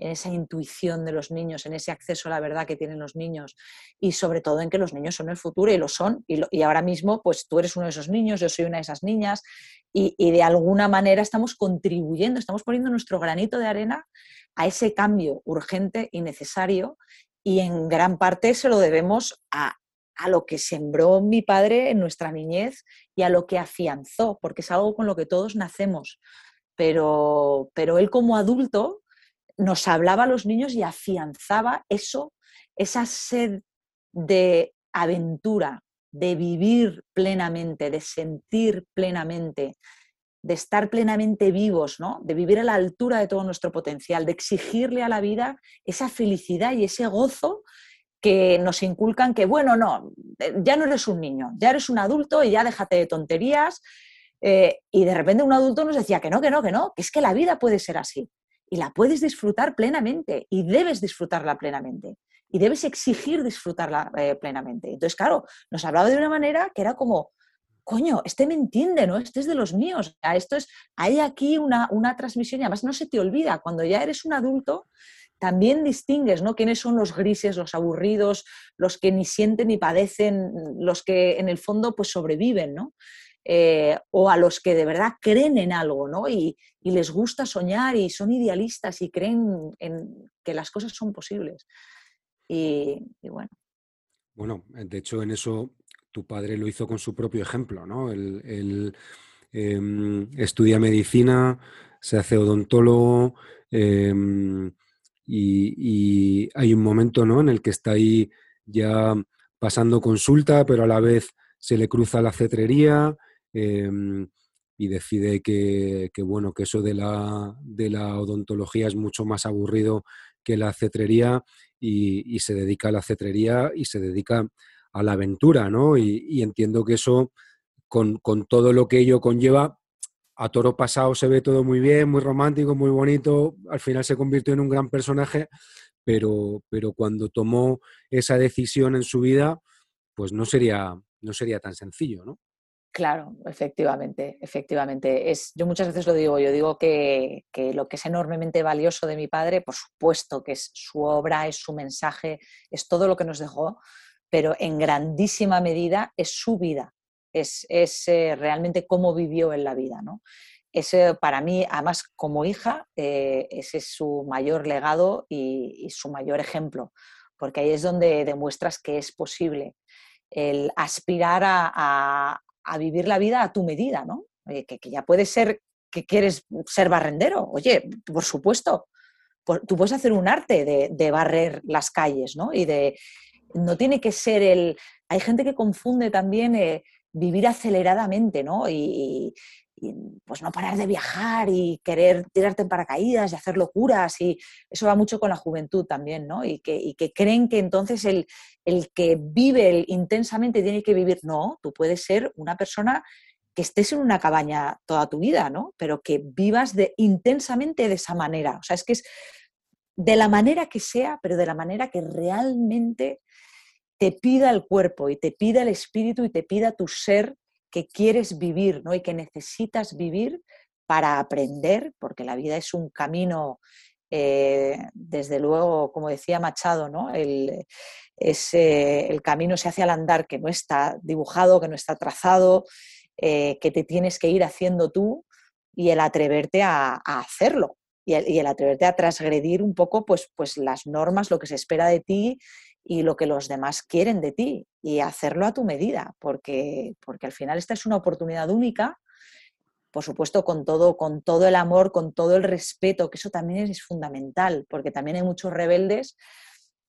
en esa intuición de los niños, en ese acceso a la verdad que tienen los niños y sobre todo en que los niños son el futuro y lo son. Y, ahora mismo, pues tú eres uno de esos niños, yo soy una de esas niñas y, de alguna manera estamos contribuyendo, estamos poniendo nuestro granito de arena a ese cambio urgente y necesario y en gran parte se lo debemos a, a lo que sembró mi padre en nuestra niñez y a lo que afianzó, porque es algo con lo que todos nacemos. Pero, pero él como adulto nos hablaba a los niños y afianzaba eso, esa sed de aventura, de vivir plenamente, de sentir plenamente, de estar plenamente vivos, ¿no? de vivir a la altura de todo nuestro potencial, de exigirle a la vida esa felicidad y ese gozo que nos inculcan que, bueno, no, ya no eres un niño, ya eres un adulto y ya déjate de tonterías. Eh, y de repente un adulto nos decía que no, que no, que no, que es que la vida puede ser así y la puedes disfrutar plenamente y debes disfrutarla plenamente y debes exigir disfrutarla eh, plenamente. Entonces, claro, nos hablaba de una manera que era como, coño, este me entiende, ¿no? Este es de los míos. Esto es, hay aquí una, una transmisión y además no se te olvida, cuando ya eres un adulto, también distingues, ¿no? Quiénes son los grises, los aburridos, los que ni sienten ni padecen, los que en el fondo pues sobreviven, ¿no? Eh, o a los que de verdad creen en algo, ¿no? Y, les gusta soñar y son idealistas y creen en que las cosas son posibles. Y, bueno. Bueno, de hecho en eso tu padre lo hizo con su propio ejemplo, ¿no? Él, em, estudia medicina, se hace odontólogo em, y, y, hay un momento, ¿no? En el que está ahí ya pasando consulta, pero a la vez se le cruza la cetrería, Em, y decide que, bueno, que eso de la, de la, odontología es mucho más aburrido que la cetrería y, se dedica a la cetrería y se dedica a la aventura, ¿no? Y, entiendo que eso, con, con, todo lo que ello conlleva, a toro pasado se ve todo muy bien, muy romántico, muy bonito, al final se convirtió en un gran personaje, pero, pero cuando tomó esa decisión en su vida, pues no sería, no sería tan sencillo, ¿no? Claro, efectivamente, efectivamente. Es, yo muchas veces lo digo, yo digo que, lo que es enormemente valioso de mi padre, por supuesto que es su obra, es su mensaje, es todo lo que nos dejó, pero en grandísima medida es su vida, es, eh, realmente cómo vivió en la vida. ¿no? Ese, para mí, además como hija, eh, ese es su mayor legado y, su mayor ejemplo, porque ahí es donde demuestras que es posible el aspirar a vivir la vida a tu medida, ¿no? que, ya puede ser que quieres ser barrendero. Oye, por supuesto, tú puedes hacer un arte de, barrer las calles, ¿no? Y de, no tiene que ser el... Hay gente que confunde también eh, vivir aceleradamente, ¿no? Y, pues no parar de viajar y querer tirarte en paracaídas y hacer locuras y eso va mucho con la juventud también, ¿no? Y que, creen que entonces el, que vive intensamente tiene que vivir, no, tú puedes ser una persona que estés en una cabaña toda tu vida, ¿no? Pero que vivas de, intensamente de esa manera, o sea, es que es de la manera que sea, pero de la manera que realmente te pida el cuerpo y te pida el espíritu y te pida tu ser que quieres vivir ¿no? y que necesitas vivir para aprender, porque la vida es un camino Eh, desde luego, como decía Machado, ¿no? el, el camino se hace al andar, que no está dibujado, que no está trazado, eh, que te tienes que ir haciendo tú y el atreverte a, hacerlo y el, atreverte a transgredir un poco pues, pues las normas, lo que se espera de ti y lo que los demás quieren de ti y hacerlo a tu medida, porque, porque al final esta es una oportunidad única por supuesto, con todo, con todo el amor, con todo el respeto, que eso también es fundamental, porque también hay muchos rebeldes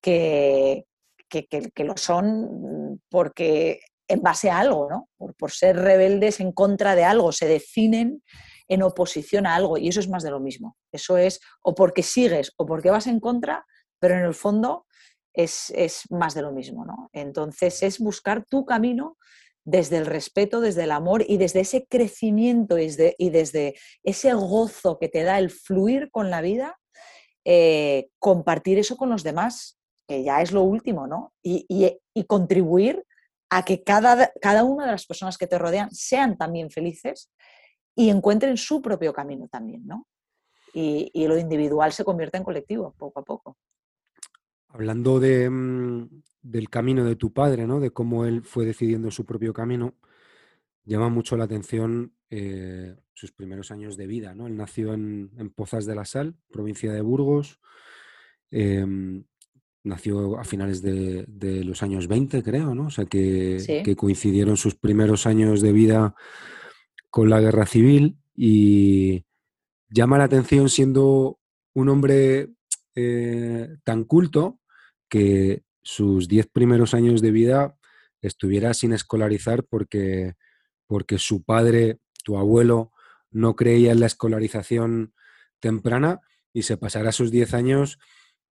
que, que, lo son porque en base a algo, ¿no? Por, ser rebeldes en contra de algo, se definen en oposición a algo y eso es más de lo mismo. Eso es o porque sigues o porque vas en contra, pero en el fondo es, es más de lo mismo, ¿no? Entonces es buscar tu camino desde el respeto, desde el amor y desde ese crecimiento y desde, ese gozo que te da el fluir con la vida, eh, compartir eso con los demás, que ya es lo último, ¿no? Y, contribuir a que cada, cada, una de las personas que te rodean sean también felices y encuentren su propio camino también, ¿no? Y, y lo individual se convierte en colectivo poco a poco. Hablando de, mm, del camino de tu padre, ¿no? De cómo él fue decidiendo su propio camino, llama mucho la atención eh, sus primeros años de vida, ¿no? Él nació en, Pozas de la Sal, provincia de Burgos. Em, nació a finales de, los años 20, creo, ¿no? O sea, que, que, coincidieron sus primeros años de vida con la guerra civil y llama la atención siendo un hombre eh, tan culto que sus diez primeros años de vida estuviera sin escolarizar porque, porque su padre, tu abuelo, no creía en la escolarización temprana y se pasará sus diez años.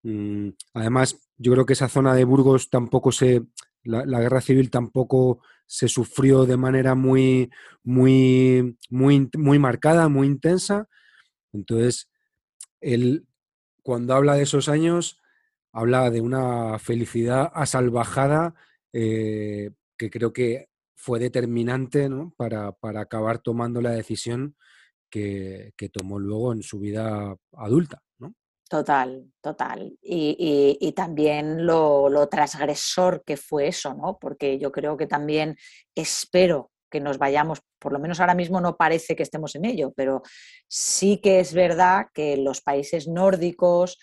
Mm, además, yo creo que esa zona de Burgos tampoco se, la, guerra civil tampoco se sufrió de manera muy, muy, muy, muy marcada, muy intensa. Entonces, él, cuando habla de esos años, habla de una felicidad asalvajada eh, que creo que fue determinante para, acabar tomando la decisión que, tomó luego en su vida adulta. Total, total. Y, también lo, lo, transgresor que fue eso, ¿no? Porque yo creo que también espero que nos vayamos, por lo menos ahora mismo no parece que estemos en ello, pero sí que es verdad que los países nórdicos,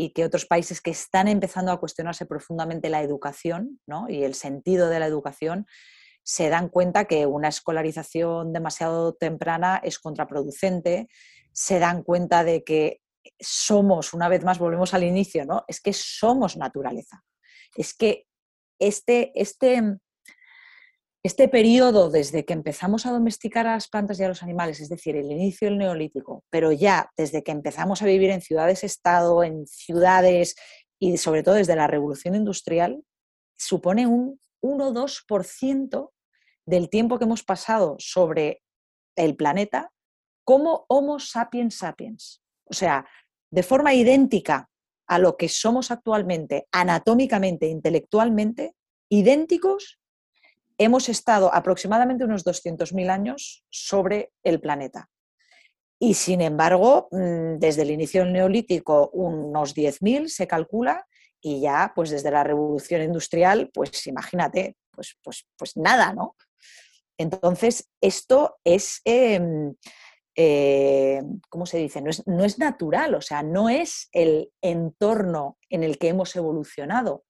y que otros países que están empezando a cuestionarse profundamente la educación y el sentido de la educación se dan cuenta que una escolarización demasiado temprana es contraproducente, se dan cuenta de que somos, una vez más volvemos al inicio, ¿no? es que somos naturaleza. Es que este, este, este periodo desde que empezamos a domesticar a las plantas y a los animales, es decir, el inicio del neolítico, pero ya desde que empezamos a vivir en ciudades-estado, en ciudades y sobre todo desde la revolución industrial, supone un 1-2% del tiempo que hemos pasado sobre el planeta como Homo sapiens sapiens. O sea, de forma idéntica a lo que somos actualmente, anatómicamente, intelectualmente, idénticos hemos estado aproximadamente unos 200.000 años sobre el planeta. Y sin embargo, mm, desde el inicio neolítico, unos 10.000 se calcula, y ya, pues desde la revolución industrial, pues imagínate, pues, pues, pues nada, ¿no? Entonces, esto es, em, eh, ¿cómo se dice? No es, no es, natural, o sea, no es el entorno en el que hemos evolucionado.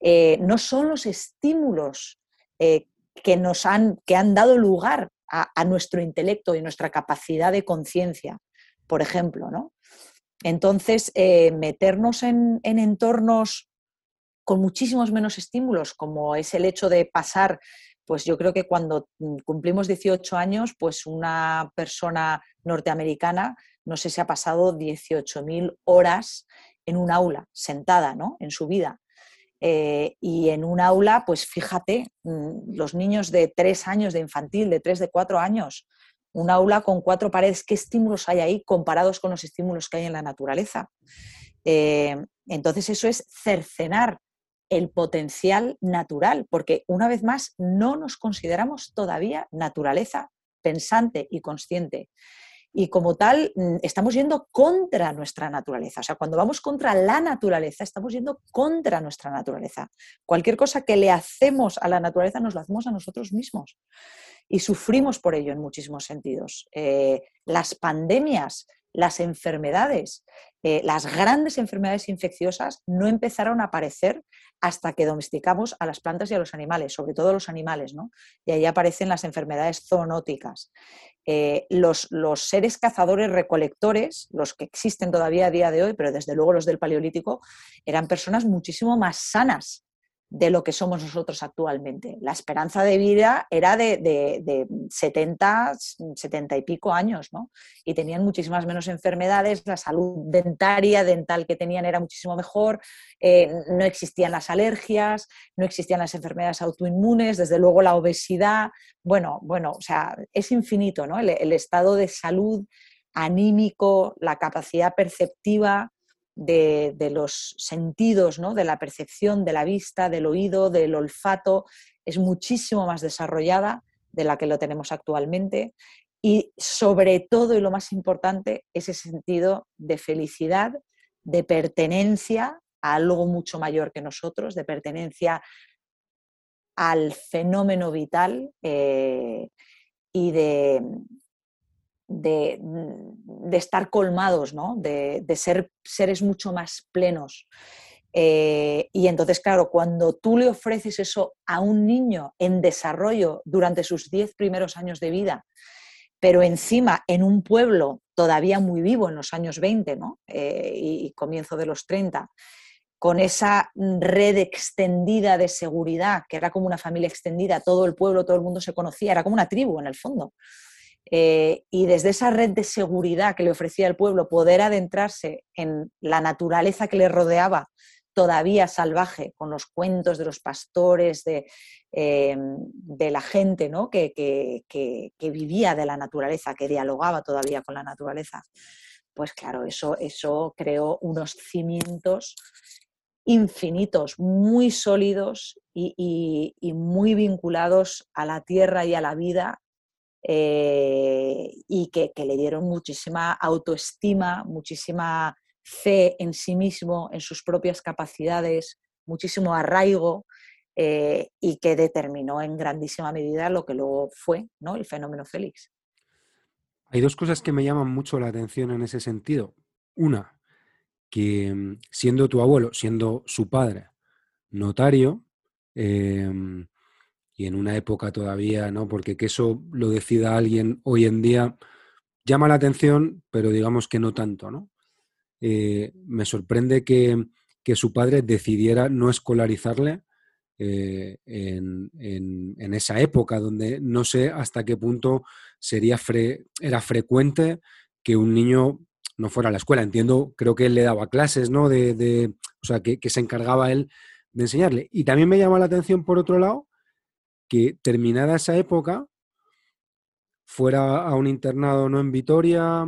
Eh, no son los estímulos eh, que nos han, que han dado lugar a, nuestro intelecto y nuestra capacidad de conciencia, por ejemplo, ¿no? Entonces, eh, meternos en, entornos con muchísimos menos estímulos, como es el hecho de pasar, pues yo creo que cuando cumplimos 18 años, pues una persona norteamericana, no sé si ha pasado 18.000 horas en un aula, sentada, ¿no? En su vida. Eh, y en un aula, pues fíjate, mm, los niños de tres años de infantil, de tres, de cuatro años, un aula con cuatro paredes, ¿qué estímulos hay ahí comparados con los estímulos que hay en la naturaleza? Eh, entonces eso es cercenar el potencial natural, porque una vez más no nos consideramos todavía naturaleza pensante y consciente. Y como tal mm, estamos yendo contra nuestra naturaleza. O sea, cuando vamos contra la naturaleza, estamos yendo contra nuestra naturaleza. Cualquier cosa que le hacemos a la naturaleza nos lo hacemos a nosotros mismos y sufrimos por ello en muchísimos sentidos. Eh, las pandemias las enfermedades, eh, las grandes enfermedades infecciosas no empezaron a aparecer hasta que domesticamos a las plantas y a los animales, sobre todo a los animales, ¿no? Y ahí aparecen las enfermedades zoonóticas. Eh, los, los, seres cazadores recolectores, los que existen todavía a día de hoy, pero desde luego los del Paleolítico, eran personas muchísimo más sanas de lo que somos nosotros actualmente. La esperanza de vida era de, de, 70, 70 y pico años, ¿no? Y tenían muchísimas menos enfermedades, la salud dentaria, dental que tenían era muchísimo mejor, eh, no existían las alergias, no existían las enfermedades autoinmunes, desde luego la obesidad, bueno, bueno, o sea, es infinito, ¿no? el estado de salud anímico, la capacidad perceptiva, de, los sentidos, ¿no? de la percepción, de la vista, del oído, del olfato, es muchísimo más desarrollada de la que lo tenemos actualmente. Y sobre todo, y lo más importante, ese sentido de felicidad, de pertenencia a algo mucho mayor que nosotros, de pertenencia al fenómeno vital eh, y de, Mm, de, estar colmados, ¿no? de, ser seres mucho más plenos. Eh, y entonces, claro, cuando tú le ofreces eso a un niño en desarrollo durante sus 10 primeros años de vida, pero encima en un pueblo todavía muy vivo en los años 20 ¿no? Eh, y, y comienzo de los 30, con esa red extendida de seguridad, que era como una familia extendida, todo el pueblo, todo el mundo se conocía, era como una tribu en el fondo. Eh, y desde esa red de seguridad que le ofrecía el pueblo, poder adentrarse en la naturaleza que le rodeaba, todavía salvaje, con los cuentos de los pastores, de, eh, la gente ¿no? que, que, vivía de la naturaleza, que dialogaba todavía con la naturaleza. Pues claro, eso, eso creó unos cimientos infinitos, muy sólidos y muy vinculados a la tierra y a la vida eh, y que, le dieron muchísima autoestima, muchísima fe en sí mismo, en sus propias capacidades, muchísimo arraigo eh, y que determinó en grandísima medida lo que luego fue ¿no? el fenómeno Félix. Hay dos cosas que me llaman mucho la atención en ese sentido. Una, que mm, siendo tu abuelo, siendo su padre, notario, em, y en una época todavía, ¿no? Porque que eso lo decida alguien hoy en día llama la atención, pero digamos que no tanto, ¿no? Eh, me sorprende que, su padre decidiera no escolarizarle eh, en, esa época, donde no sé hasta qué punto sería era frecuente que un niño no fuera a la escuela. Entiendo, creo que él le daba clases, ¿no? De, o sea, que, que se encargaba él de enseñarle. Y también me llama la atención, por otro lado, que terminada esa época fuera a un internado no en Vitoria,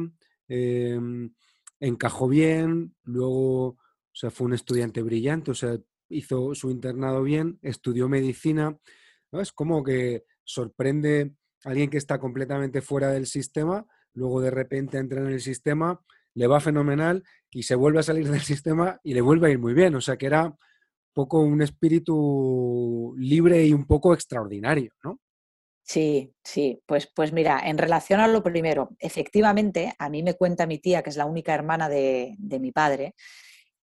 em, encajó bien, luego o sea, fue un estudiante brillante, o sea, hizo su internado bien, estudió medicina. Es como que sorprende a alguien que está completamente fuera del sistema, luego de repente entra en el sistema, le va fenomenal y se vuelve a salir del sistema y le vuelve a ir muy bien. O sea que era poco un espíritu libre y un poco extraordinario, ¿no? Sí, sí, pues, pues mira, en relación a lo primero, efectivamente, a mí me cuenta mi tía, que es la única hermana de, de mi padre,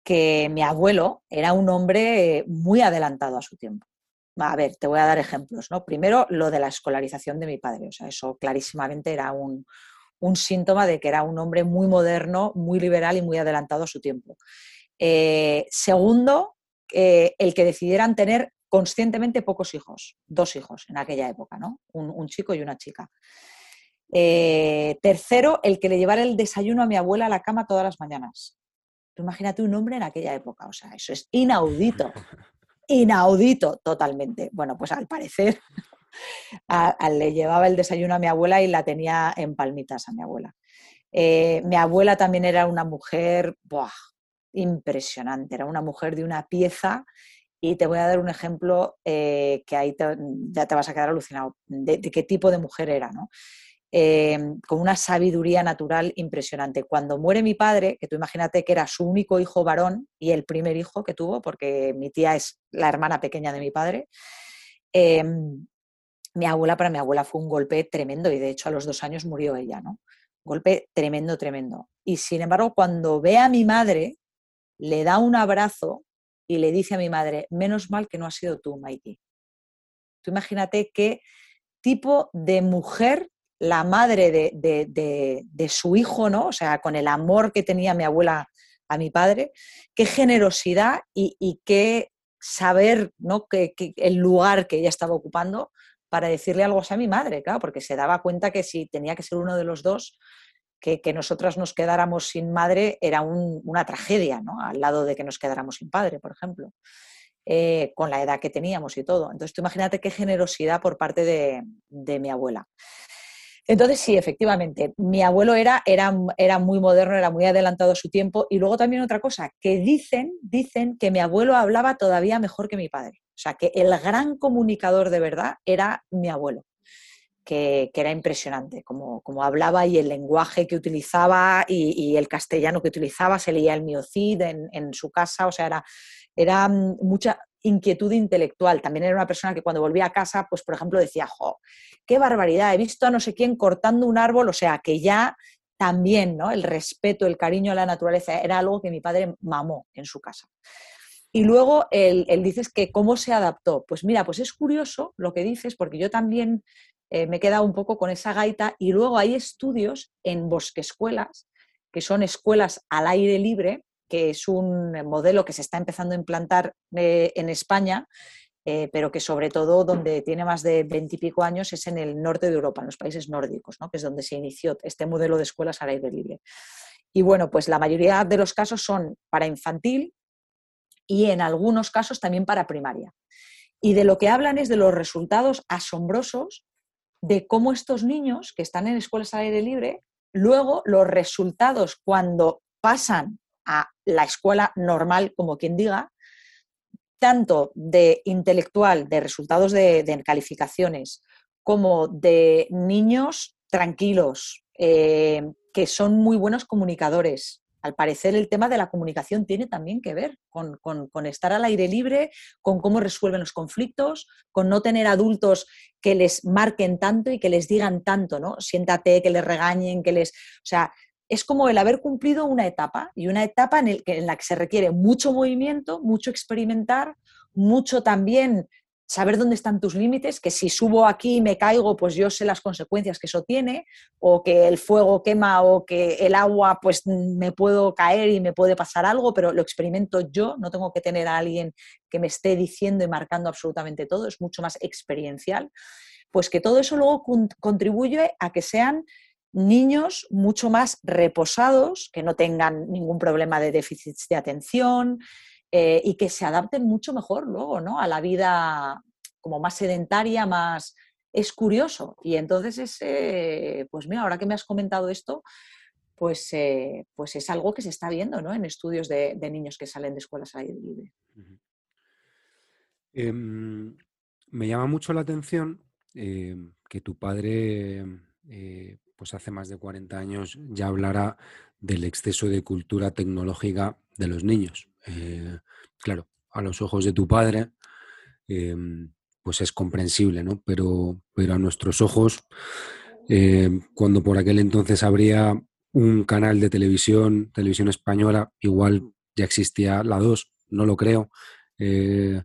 que mi abuelo era un hombre muy adelantado a su tiempo. A ver, te voy a dar ejemplos, ¿no? Primero, lo de la escolarización de mi padre, o sea, eso clarísimamente era un, un síntoma de que era un hombre muy moderno, muy liberal y muy adelantado a su tiempo. Eh, segundo, eh, el que decidieran tener conscientemente pocos hijos, dos hijos en aquella época, ¿no? Un, chico y una chica. Eh, tercero, el que le llevara el desayuno a mi abuela a la cama todas las mañanas. imagínate un hombre en aquella época, o sea, eso es inaudito, inaudito totalmente. Bueno, pues al parecer le llevaba el desayuno a mi abuela y la tenía en palmitas a mi abuela. Eh, mi abuela también era una mujer, impresionante. Era una mujer de una pieza y te voy a dar un ejemplo eh, que ahí ya te vas a quedar alucinado de, qué tipo de mujer era. eh, con una sabiduría natural impresionante. Cuando muere mi padre, que tú imagínate que era su único hijo varón y el primer hijo que tuvo, porque mi tía es la hermana pequeña de mi padre, em, mi abuela, para mi abuela fue un golpe tremendo y de hecho a los dos años murió ella, ¿no? Golpe tremendo, tremendo. Y sin embargo, cuando ve a mi madre, le da un abrazo y le dice a mi madre, menos mal que no has sido tú, Mikey. Tú imagínate qué tipo de mujer la madre de, su hijo, ¿no? O sea, con el amor que tenía mi abuela a mi padre, qué generosidad y, qué saber, ¿no? Que, el lugar que ella estaba ocupando para decirle algo a mi madre, claro, porque se daba cuenta que si tenía que ser uno de los dos, que, nosotras nos quedáramos sin madre era una tragedia, ¿no? Al lado de que nos quedáramos sin padre, por ejemplo, eh, con la edad que teníamos y todo. Entonces, tú imagínate qué generosidad por parte de, de mi abuela. Entonces, sí, efectivamente, mi abuelo era, era, era, muy moderno, era muy adelantado a su tiempo. Y luego también otra cosa, que dicen, dicen que mi abuelo hablaba todavía mejor que mi padre. O sea, que el gran comunicador de verdad era mi abuelo. Que, era impresionante, como, como, hablaba y el lenguaje que utilizaba y, el castellano que utilizaba, se leía el miocid en, en su casa, o sea, era, era mucha, inquietud intelectual. También era una persona que cuando volvía a casa, pues por ejemplo decía, jo, qué barbaridad, he visto a no sé quién cortando un árbol, o sea, que ya también, ¿no? El respeto, el cariño a la naturaleza era algo que mi padre mamó en su casa. Y luego él, dices que cómo se adaptó. Pues mira, pues es curioso lo que dices, porque yo también eh, me he quedado un poco con esa gaita y luego hay estudios en bosquescuelas, que son escuelas al aire libre, que es un modelo que se está empezando a implantar eh, en España, eh, pero que sobre todo donde tiene más de veintipico años es en el norte de Europa, en los países nórdicos, que es donde se inició este modelo de escuelas al aire libre. Y bueno, pues la mayoría de los casos son para infantil y en algunos casos también para primaria. Y de lo que hablan es de los resultados asombrosos de cómo estos niños que están en escuelas al aire libre, luego los resultados cuando pasan a la escuela normal, como quien diga, tanto de intelectual, de resultados de, calificaciones, como de niños tranquilos, eh, que son muy buenos comunicadores. Al parecer el tema de la comunicación tiene también que ver con, estar al aire libre, con cómo resuelven los conflictos, con no tener adultos que les marquen tanto y que les digan tanto, ¿no? Siéntate, que les regañen, que les... O sea, es como el haber cumplido una etapa y una etapa en, la que se requiere mucho movimiento, mucho experimentar, mucho también saber dónde están tus límites, que si subo aquí y me caigo, pues yo sé las consecuencias que eso tiene, o que el fuego quema o que el agua, pues me puedo caer y me puede pasar algo, pero lo experimento yo, no tengo que tener a alguien que me esté diciendo y marcando absolutamente todo, es mucho más experiencial, pues que todo eso luego contribuye a que sean niños mucho más reposados, que no tengan ningún problema de déficit de atención eh, y que se adapten mucho mejor luego ¿no? a la vida como más sedentaria, más... Es curioso. Y entonces, ese, pues mira, ahora que me has comentado esto, pues, eh, pues es algo que se está viendo ¿no? en estudios de, niños que salen de escuelas al aire libre. Em, me llama mucho la atención em, que tu padre eh, pues hace más de 40 años ya hablará del exceso de cultura tecnológica de los niños. Eh, claro, a los ojos de tu padre, em, pues es comprensible, ¿no? Pero, pero a nuestros ojos, em, cuando por aquel entonces habría un canal de televisión, televisión española, igual ya existía la 2, no lo creo. Eh,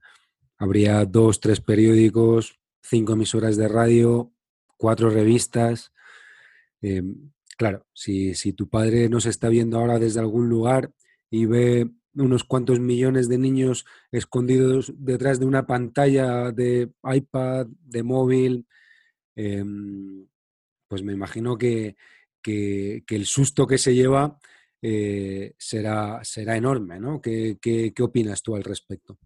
habría dos, tres periódicos, cinco emisoras de radio, cuatro revistas, Em, claro, si, tu padre nos está viendo ahora desde algún lugar y ve unos cuantos millones de niños escondidos detrás de una pantalla de iPad, de móvil, em, pues me imagino que, el susto que se lleva eh, será, será enorme, ¿no? ¿Qué, qué opinas tú al respecto?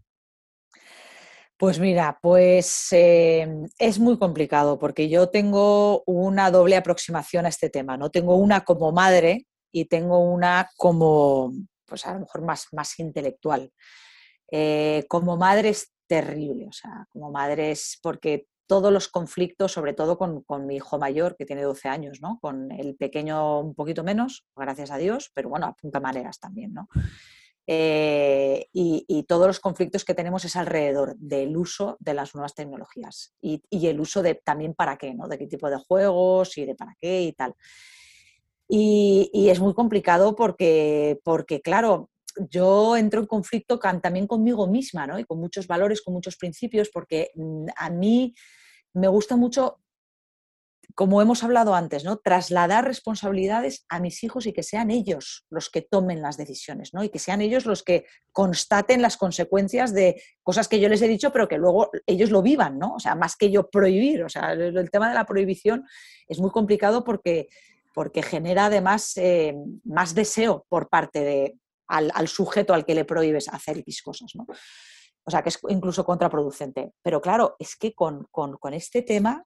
Pues mira, pues em, es muy complicado porque yo tengo una doble aproximación a este tema, ¿no? Tengo una como madre y tengo una como, pues a lo mejor más, más intelectual. Eh, como madre es terrible, o sea, como madre es porque todos los conflictos, sobre todo con, mi hijo mayor, que tiene 12 años, ¿no? Con el pequeño un poquito menos, gracias a Dios, pero bueno, a punta maneras también, ¿no? Eh, y, todos los conflictos que tenemos es alrededor del uso de las nuevas tecnologías y, el uso de también para qué, ¿no? De qué tipo de juegos y de para qué y tal. Y, es muy complicado porque, porque, claro, yo entro en conflicto también conmigo misma, ¿no? Y con muchos valores, con muchos principios, porque mm, a mí me gusta mucho como hemos hablado antes, ¿no? trasladar responsabilidades a mis hijos y que sean ellos los que tomen las decisiones, ¿no? y que sean ellos los que constaten las consecuencias de cosas que yo les he dicho, pero que luego ellos lo vivan, ¿no? o sea, más que yo prohibir. O sea, el, tema de la prohibición es muy complicado porque, porque genera además eh, más deseo por parte de, al, sujeto al que le prohíbes hacer X cosas. ¿no? O sea, que es incluso contraproducente. Pero claro, es que con, con, con este tema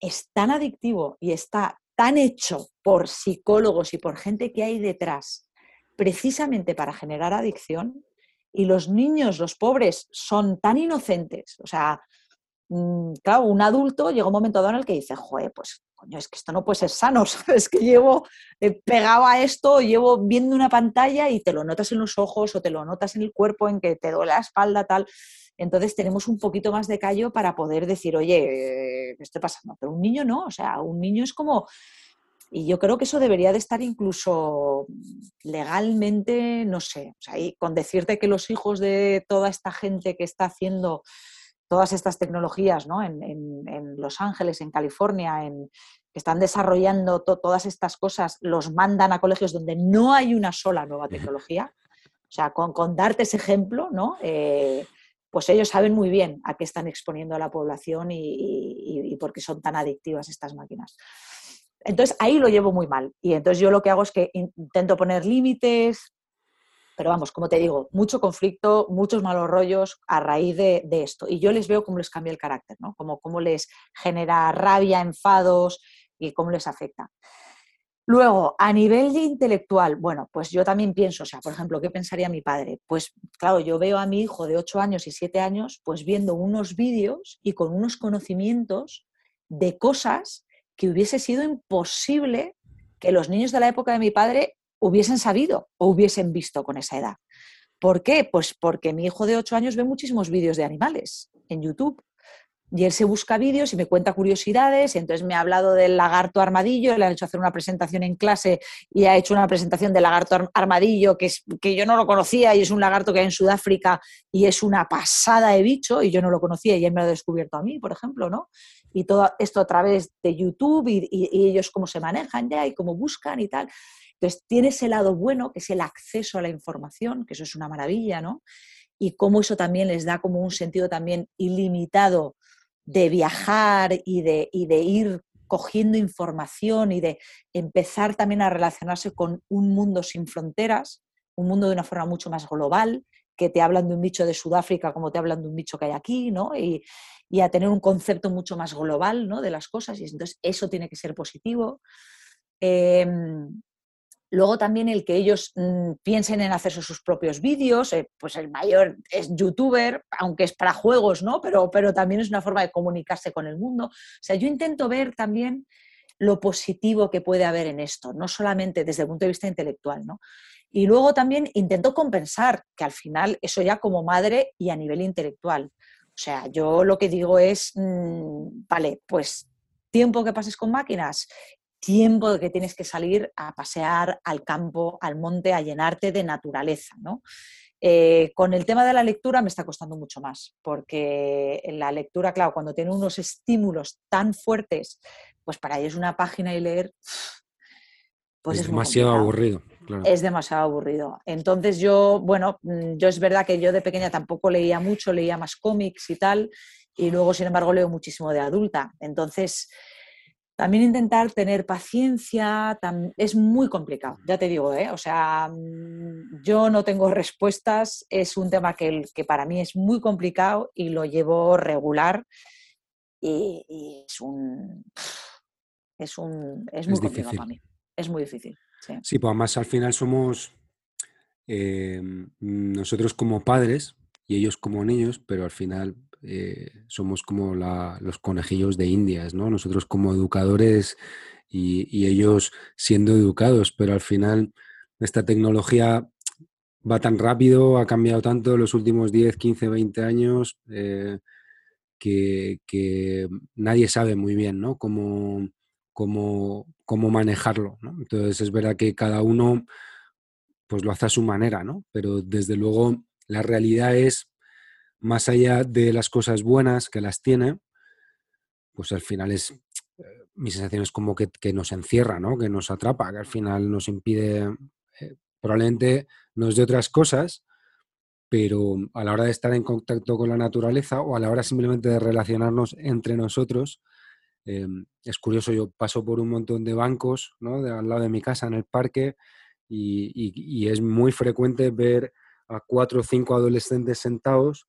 es tan adictivo y está tan hecho por psicólogos y por gente que hay detrás, precisamente para generar adicción, y los niños, los pobres, son tan inocentes. O sea, claro, un adulto llega un momento dado en el que dice, joder, pues coño, es que esto no puede ser sano, ¿sabes? Que llevo eh, pegado a esto, llevo viendo una pantalla y te lo notas en los ojos o te lo notas en el cuerpo, en que te duele la espalda, tal. Entonces tenemos un poquito más de callo para poder decir, oye, ¿qué está pasando? Pero un niño no, o sea, un niño es como... Y yo creo que eso debería de estar incluso legalmente, no sé, o sea, con decirte que los hijos de toda esta gente que está haciendo todas estas tecnologías ¿no? en, Los Ángeles, en California, en, que están desarrollando todas estas cosas, los mandan a colegios donde no hay una sola nueva tecnología. O sea, con, con darte ese ejemplo, ¿no? Eh, pues ellos saben muy bien a qué están exponiendo a la población y, por qué son tan adictivas estas máquinas. Entonces ahí lo llevo muy mal. Y entonces yo lo que hago es que intento poner límites, pero vamos, como te digo, mucho conflicto, muchos malos rollos a raíz de, esto. Y yo les veo cómo les cambia el carácter, ¿no? Como cómo les genera rabia, enfados y cómo les afecta. Luego, a nivel intelectual, bueno, pues yo también pienso, o sea, por ejemplo, ¿qué pensaría mi padre? Pues claro, yo veo a mi hijo de 8 años y 7 años, pues viendo unos vídeos y con unos conocimientos de cosas que hubiese sido imposible que los niños de la época de mi padre hubiesen sabido o hubiesen visto con esa edad. ¿Por qué? Pues porque mi hijo de 8 años ve muchísimos vídeos de animales en YouTube y él se busca vídeos y me cuenta curiosidades, y entonces me ha hablado del lagarto armadillo, le han hecho hacer una presentación en clase y ha hecho una presentación del lagarto armadillo que, es, que yo no lo conocía y es un lagarto que hay en Sudáfrica y es una pasada de bicho y yo no lo conocía y él me lo ha descubierto a mí, por ejemplo, ¿no? Y todo esto a través de YouTube y, y ellos cómo se manejan ya y cómo buscan y tal. Entonces tiene ese lado bueno, que es el acceso a la información, que eso es una maravilla, ¿no? Y cómo eso también les da como un sentido también ilimitado de viajar y de, de ir cogiendo información y de empezar también a relacionarse con un mundo sin fronteras, un mundo de una forma mucho más global, que te hablan de un bicho de Sudáfrica como te hablan de un bicho que hay aquí, ¿no? Y, a tener un concepto mucho más global ¿no? de las cosas, y entonces eso tiene que ser positivo. Em, Luego también el que ellos mm, piensen en hacer sus propios vídeos, eh, pues el mayor es youtuber, aunque es para juegos, ¿no? Pero, pero también es una forma de comunicarse con el mundo. O sea, yo intento ver también lo positivo que puede haber en esto, no solamente desde el punto de vista intelectual, ¿no? Y luego también intento compensar, que al final eso ya como madre y a nivel intelectual. O sea, yo lo que digo es, mm, vale, pues tiempo que pases con máquinas tiempo que tienes que salir a pasear al campo, al monte, a llenarte de naturaleza. ¿no? Eh, con el tema de la lectura me está costando mucho más, porque la lectura, claro, cuando tiene unos estímulos tan fuertes, pues para ellos una página y leer, pues es, demasiado aburrido. Es demasiado aburrido. Entonces yo, bueno, mm, yo es verdad que yo de pequeña tampoco leía mucho, leía más cómics y tal, y luego, sin embargo, leo muchísimo de adulta. Entonces, también intentar tener paciencia es muy complicado, ya te digo, ¿eh? o sea, mm, yo no tengo respuestas, es un tema que, que para mí es muy complicado y lo llevo regular y, es un... Es, un, es muy complicado para mí, es muy difícil. Sí, pues además al final somos em, nosotros como padres y ellos como niños, pero al final eh, somos como los conejillos de indias, ¿no? Nosotros como educadores y, ellos siendo educados, pero al final esta tecnología va tan rápido, ha cambiado tanto en los últimos 10, 15, 20 años eh, que, nadie sabe muy bien ¿no? cómo, cómo, cómo manejarlo. Entonces es verdad que cada uno pues lo hace a su manera, ¿no? pero desde luego la realidad es, más allá de las cosas buenas que las tiene, pues al final es, eh, mi sensación es como que, nos encierra, ¿no? que nos atrapa, que al final nos impide, eh, probablemente no es de otras cosas, pero a la hora de estar en contacto con la naturaleza o a la hora simplemente de relacionarnos entre nosotros, em, es curioso, yo paso por un montón de bancos ¿no? al lado de mi casa en el parque y, es muy frecuente ver a cuatro o cinco adolescentes sentados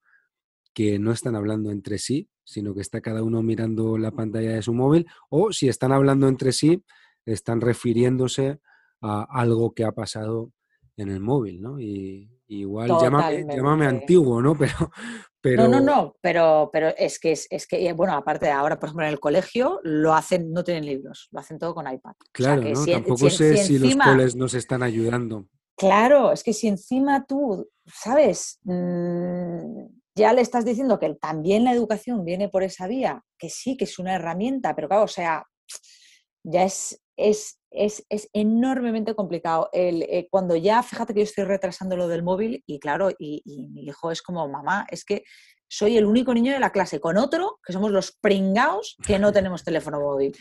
que no están hablando entre sí, sino que está cada uno mirando la pantalla de su móvil o si están hablando entre sí, están refiriéndose a algo que ha pasado en el móvil, ¿no? Y, igual llámame, antiguo, ¿no? Pero, pero... No, no, no, pero, pero es que es, que, bueno, aparte de ahora, por ejemplo, en el colegio lo hacen, no tienen libros, lo hacen todo con iPad. Claro, ¿no? Tampoco sé si, los coles nos están ayudando. Claro, es que si encima tú, ¿sabes? Mm, ya le estás diciendo que también la educación viene por esa vía, que sí, que es una herramienta, pero claro, o sea, ya es, es, es, enormemente complicado. El, eh, cuando ya, fíjate que yo estoy retrasando lo del móvil y claro, y, mi hijo es como, mamá, es que soy el único niño de la clase con otro, que somos los pringaos que no tenemos teléfono móvil.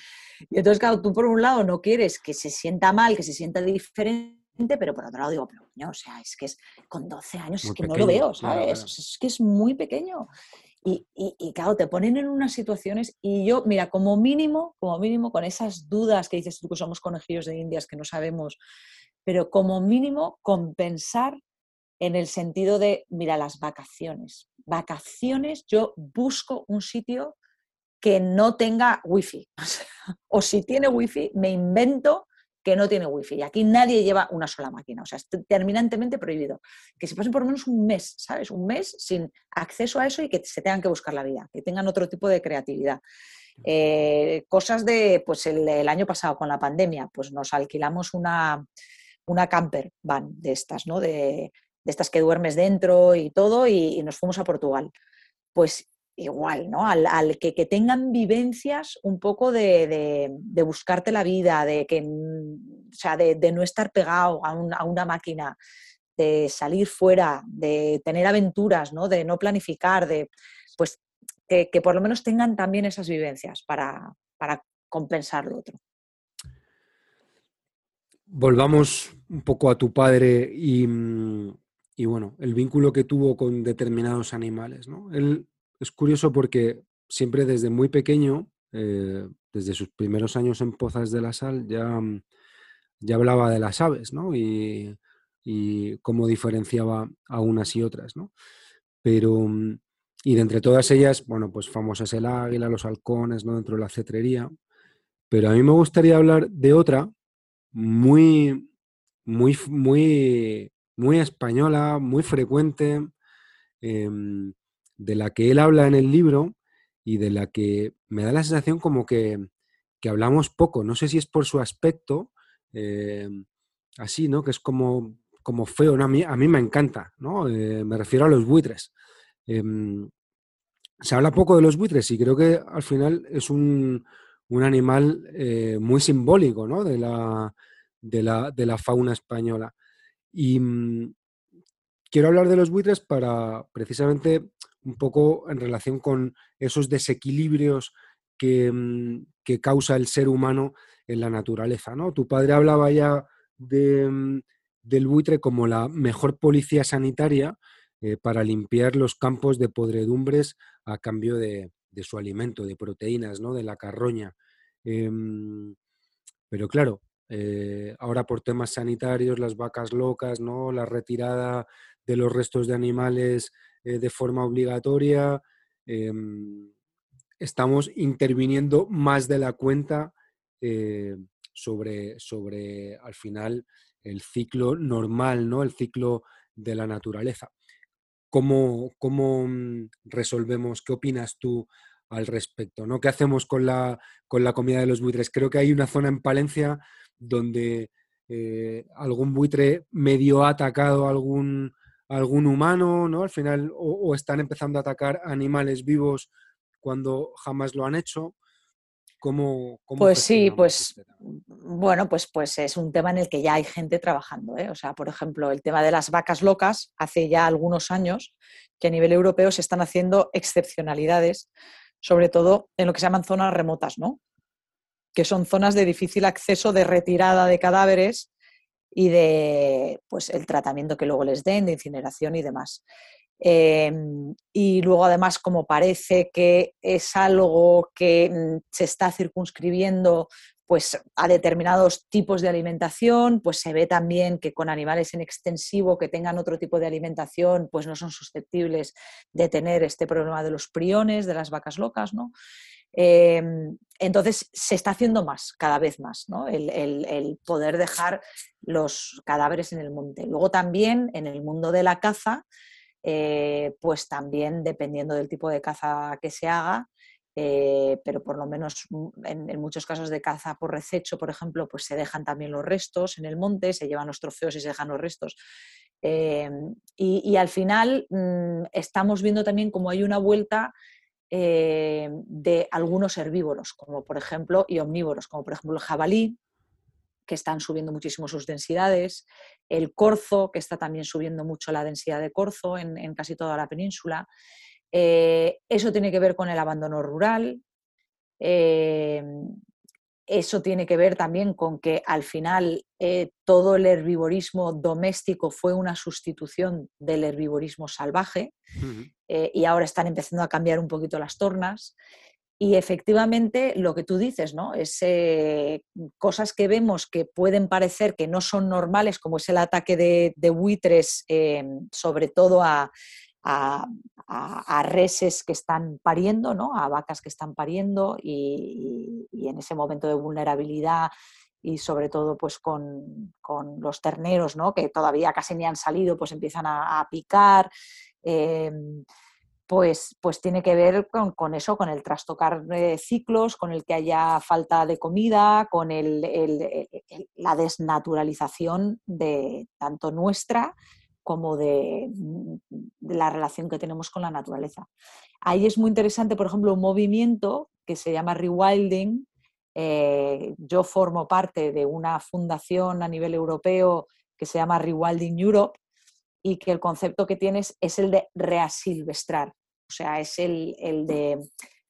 Y entonces, claro, tú por un lado no quieres que se sienta mal, que se sienta diferente, pero por otro lado digo, pero o sea, es que es con 12 años, es que no lo veo, ¿sabes? Es que es muy pequeño. Y, y, claro, te ponen en unas situaciones y yo, mira, como mínimo, como mínimo, con esas dudas que dices tú que somos conejillos de indias, que no sabemos, pero como mínimo compensar en el sentido de, mira, las vacaciones. Vacaciones, yo busco un sitio que no tenga wifi. O si tiene wifi, me invento que no tiene wifi. Y aquí nadie lleva una sola máquina. O sea, es terminantemente prohibido. Que se pasen por lo menos un mes, ¿sabes? Un mes sin acceso a eso y que se tengan que buscar la vida, que tengan otro tipo de creatividad. Eh, cosas de, pues el, año pasado con la pandemia, pues nos alquilamos una, una camper van de estas, ¿no? De, estas que duermes dentro y todo, y, y nos fuimos a Portugal. Pues igual, ¿no? Al, que, tengan vivencias un poco de, buscarte la vida, de, que, o sea, de, no estar pegado a, una máquina, de salir fuera, de tener aventuras, ¿no? De no planificar, de pues que, por lo menos tengan también esas vivencias para, para compensar lo otro. Volvamos un poco a tu padre y, y, bueno, el vínculo que tuvo con determinados animales, ¿no? Él es curioso porque siempre desde muy pequeño, eh, desde sus primeros años en Pozas de la Sal, ya, mm, ya hablaba de las aves, ¿no? Y, cómo diferenciaba a unas y otras, ¿no? Pero, mm, y de entre todas ellas, bueno, pues famosas el águila, los halcones, ¿no? Dentro de la cetrería. Pero a mí me gustaría hablar de otra muy, muy, muy, muy española, muy frecuente, em, de la que él habla en el libro y de la que me da la sensación como que, hablamos poco. No sé si es por su aspecto, eh, así, ¿no? Que es como, como feo. A, mí, a mí me encanta, ¿no? Eh, me refiero a los buitres. Em, se habla poco de los buitres y creo que al final es un, animal eh, muy simbólico, ¿no? De la, de la, de la fauna española. Y mm, quiero hablar de los buitres para precisamente un poco en relación con esos desequilibrios mm, que, causa el ser humano en la naturaleza. ¿no? Tu padre hablaba ya mm, del buitre como la mejor policía sanitaria eh, para limpiar los campos de podredumbres a cambio de, su alimento, de proteínas, ¿no? de la carroña. Em, pero claro, eh, ahora por temas sanitarios, las vacas locas, ¿no? la retirada de los restos de animales eh, de forma obligatoria. Em, estamos interviniendo más de la cuenta eh, sobre, sobre, al final, el ciclo normal, ¿no? el ciclo de la naturaleza. ¿cómo, ¿cómo, mm, resolvemos? ¿Qué opinas tú al respecto? ¿no? ¿Qué hacemos con la, con la comida de los buitres? Creo que hay una zona en Palencia donde eh, algún buitre medio ha atacado algún, algún humano, ¿no? Al final, o, están empezando a atacar animales vivos cuando jamás lo han hecho. ¿Cómo, pues sí, pues este bueno, pues, pues es un tema en el que ya hay gente trabajando. ¿eh? O sea, por ejemplo, el tema de las vacas locas, hace ya algunos años que a nivel europeo se están haciendo excepcionalidades, sobre todo en lo que se llaman zonas remotas, ¿no? Que son zonas de difícil acceso, de retirada de cadáveres y de pues, el tratamiento que luego les den, de incineración y demás. Em, y luego además, como parece que es algo que mm, se está circunscribiendo pues, a determinados tipos de alimentación, pues se ve también que con animales en extensivo que tengan otro tipo de alimentación, pues no son susceptibles de tener este problema de los priones, de las vacas locas, ¿no? Em, entonces se está haciendo más, cada vez más, ¿no? el, poder dejar los cadáveres en el monte. Luego también en el mundo de la caza, eh, pues también dependiendo del tipo de caza que se haga, eh, pero por lo menos mm, en, muchos casos de caza por rececho, por ejemplo, pues se dejan también los restos en el monte, se llevan los trofeos y se dejan los restos. Eh, y, al final mm, estamos viendo también como hay una vuelta de algunos herbívoros, como por ejemplo, y omnívoros, como por ejemplo el jabalí, que están subiendo muchísimo sus densidades, el corzo, que está también subiendo mucho la densidad de corzo en, casi toda la península. Eh, eso tiene que ver con el abandono rural. Eh, eso tiene que ver también con que al final eh, todo el herbivorismo doméstico fue una sustitución del herbivorismo salvaje y ahora están empezando a cambiar un poquito las tornas. Y efectivamente, lo que tú dices, ¿no? Es eh, cosas que vemos que pueden parecer que no son normales, como es el ataque de, buitres, eh, sobre todo a, reses que están pariendo, ¿no? A vacas que están pariendo y, en ese momento de vulnerabilidad y sobre todo pues con, los terneros, ¿no? Que todavía casi ni han salido, pues empiezan a, picar. Eh, pues, pues tiene que ver con, eso, con el trastocar ciclos, con el que haya falta de comida, con la desnaturalización de tanto nuestra como de, la relación que tenemos con la naturaleza. Ahí es muy interesante, por ejemplo, un movimiento que se llama Rewilding. Eh, yo formo parte de una fundación a nivel europeo que se llama Rewilding Europe, y que el concepto que tienes es el de reasilvestrar, o sea, es el, de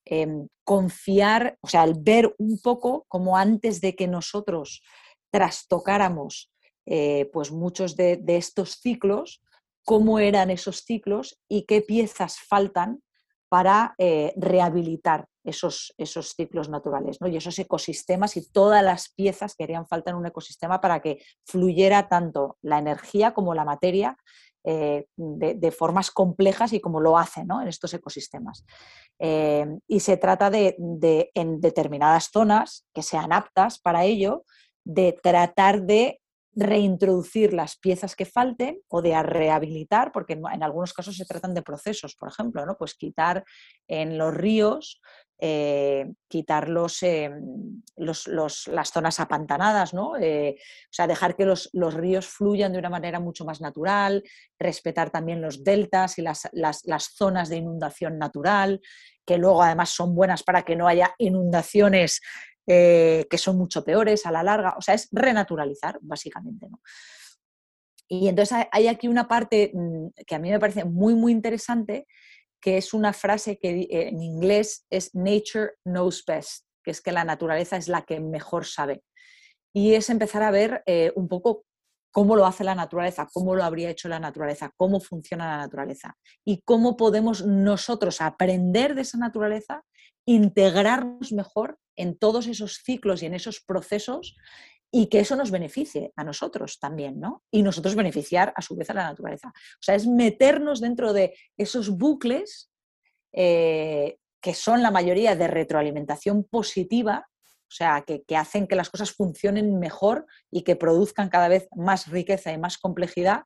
em, confiar, o sea, el ver un poco como antes de que nosotros trastocáramos eh, pues muchos de, estos ciclos, cómo eran esos ciclos y qué piezas faltan para eh, rehabilitar esos, esos ciclos naturales ¿no? y esos ecosistemas y todas las piezas que harían falta en un ecosistema para que fluyera tanto la energía como la materia eh, de, formas complejas y como lo hacen en estos ecosistemas. Y se trata de, en determinadas zonas que sean aptas para ello, de tratar de reintroducir las piezas que falten o de rehabilitar, porque en, algunos casos se tratan de procesos, por ejemplo, ¿no? pues quitar en los ríos eh, quitar eh, los, las zonas apantanadas, ¿no? Eh, o sea, dejar que los, ríos fluyan de una manera mucho más natural, respetar también los deltas y las, zonas de inundación natural, que luego además son buenas para que no haya inundaciones que son mucho peores a la larga. O sea, es renaturalizar, básicamente, ¿no? Y entonces hay aquí una parte mm, que a mí me parece muy, muy interesante, que es una frase que eh, en inglés es Nature knows best, que es que la naturaleza es la que mejor sabe. Y es empezar a ver eh, un poco cómo lo hace la naturaleza, cómo lo habría hecho la naturaleza, cómo funciona la naturaleza y cómo podemos nosotros aprender de esa naturaleza, integrarnos mejor en todos esos ciclos y en esos procesos y que eso nos beneficie a nosotros también, ¿no? Y nosotros beneficiar a su vez a la naturaleza. O sea, es meternos dentro de esos bucles eh, que son la mayoría de retroalimentación positiva, o sea, que, hacen que las cosas funcionen mejor y que produzcan cada vez más riqueza y más complejidad.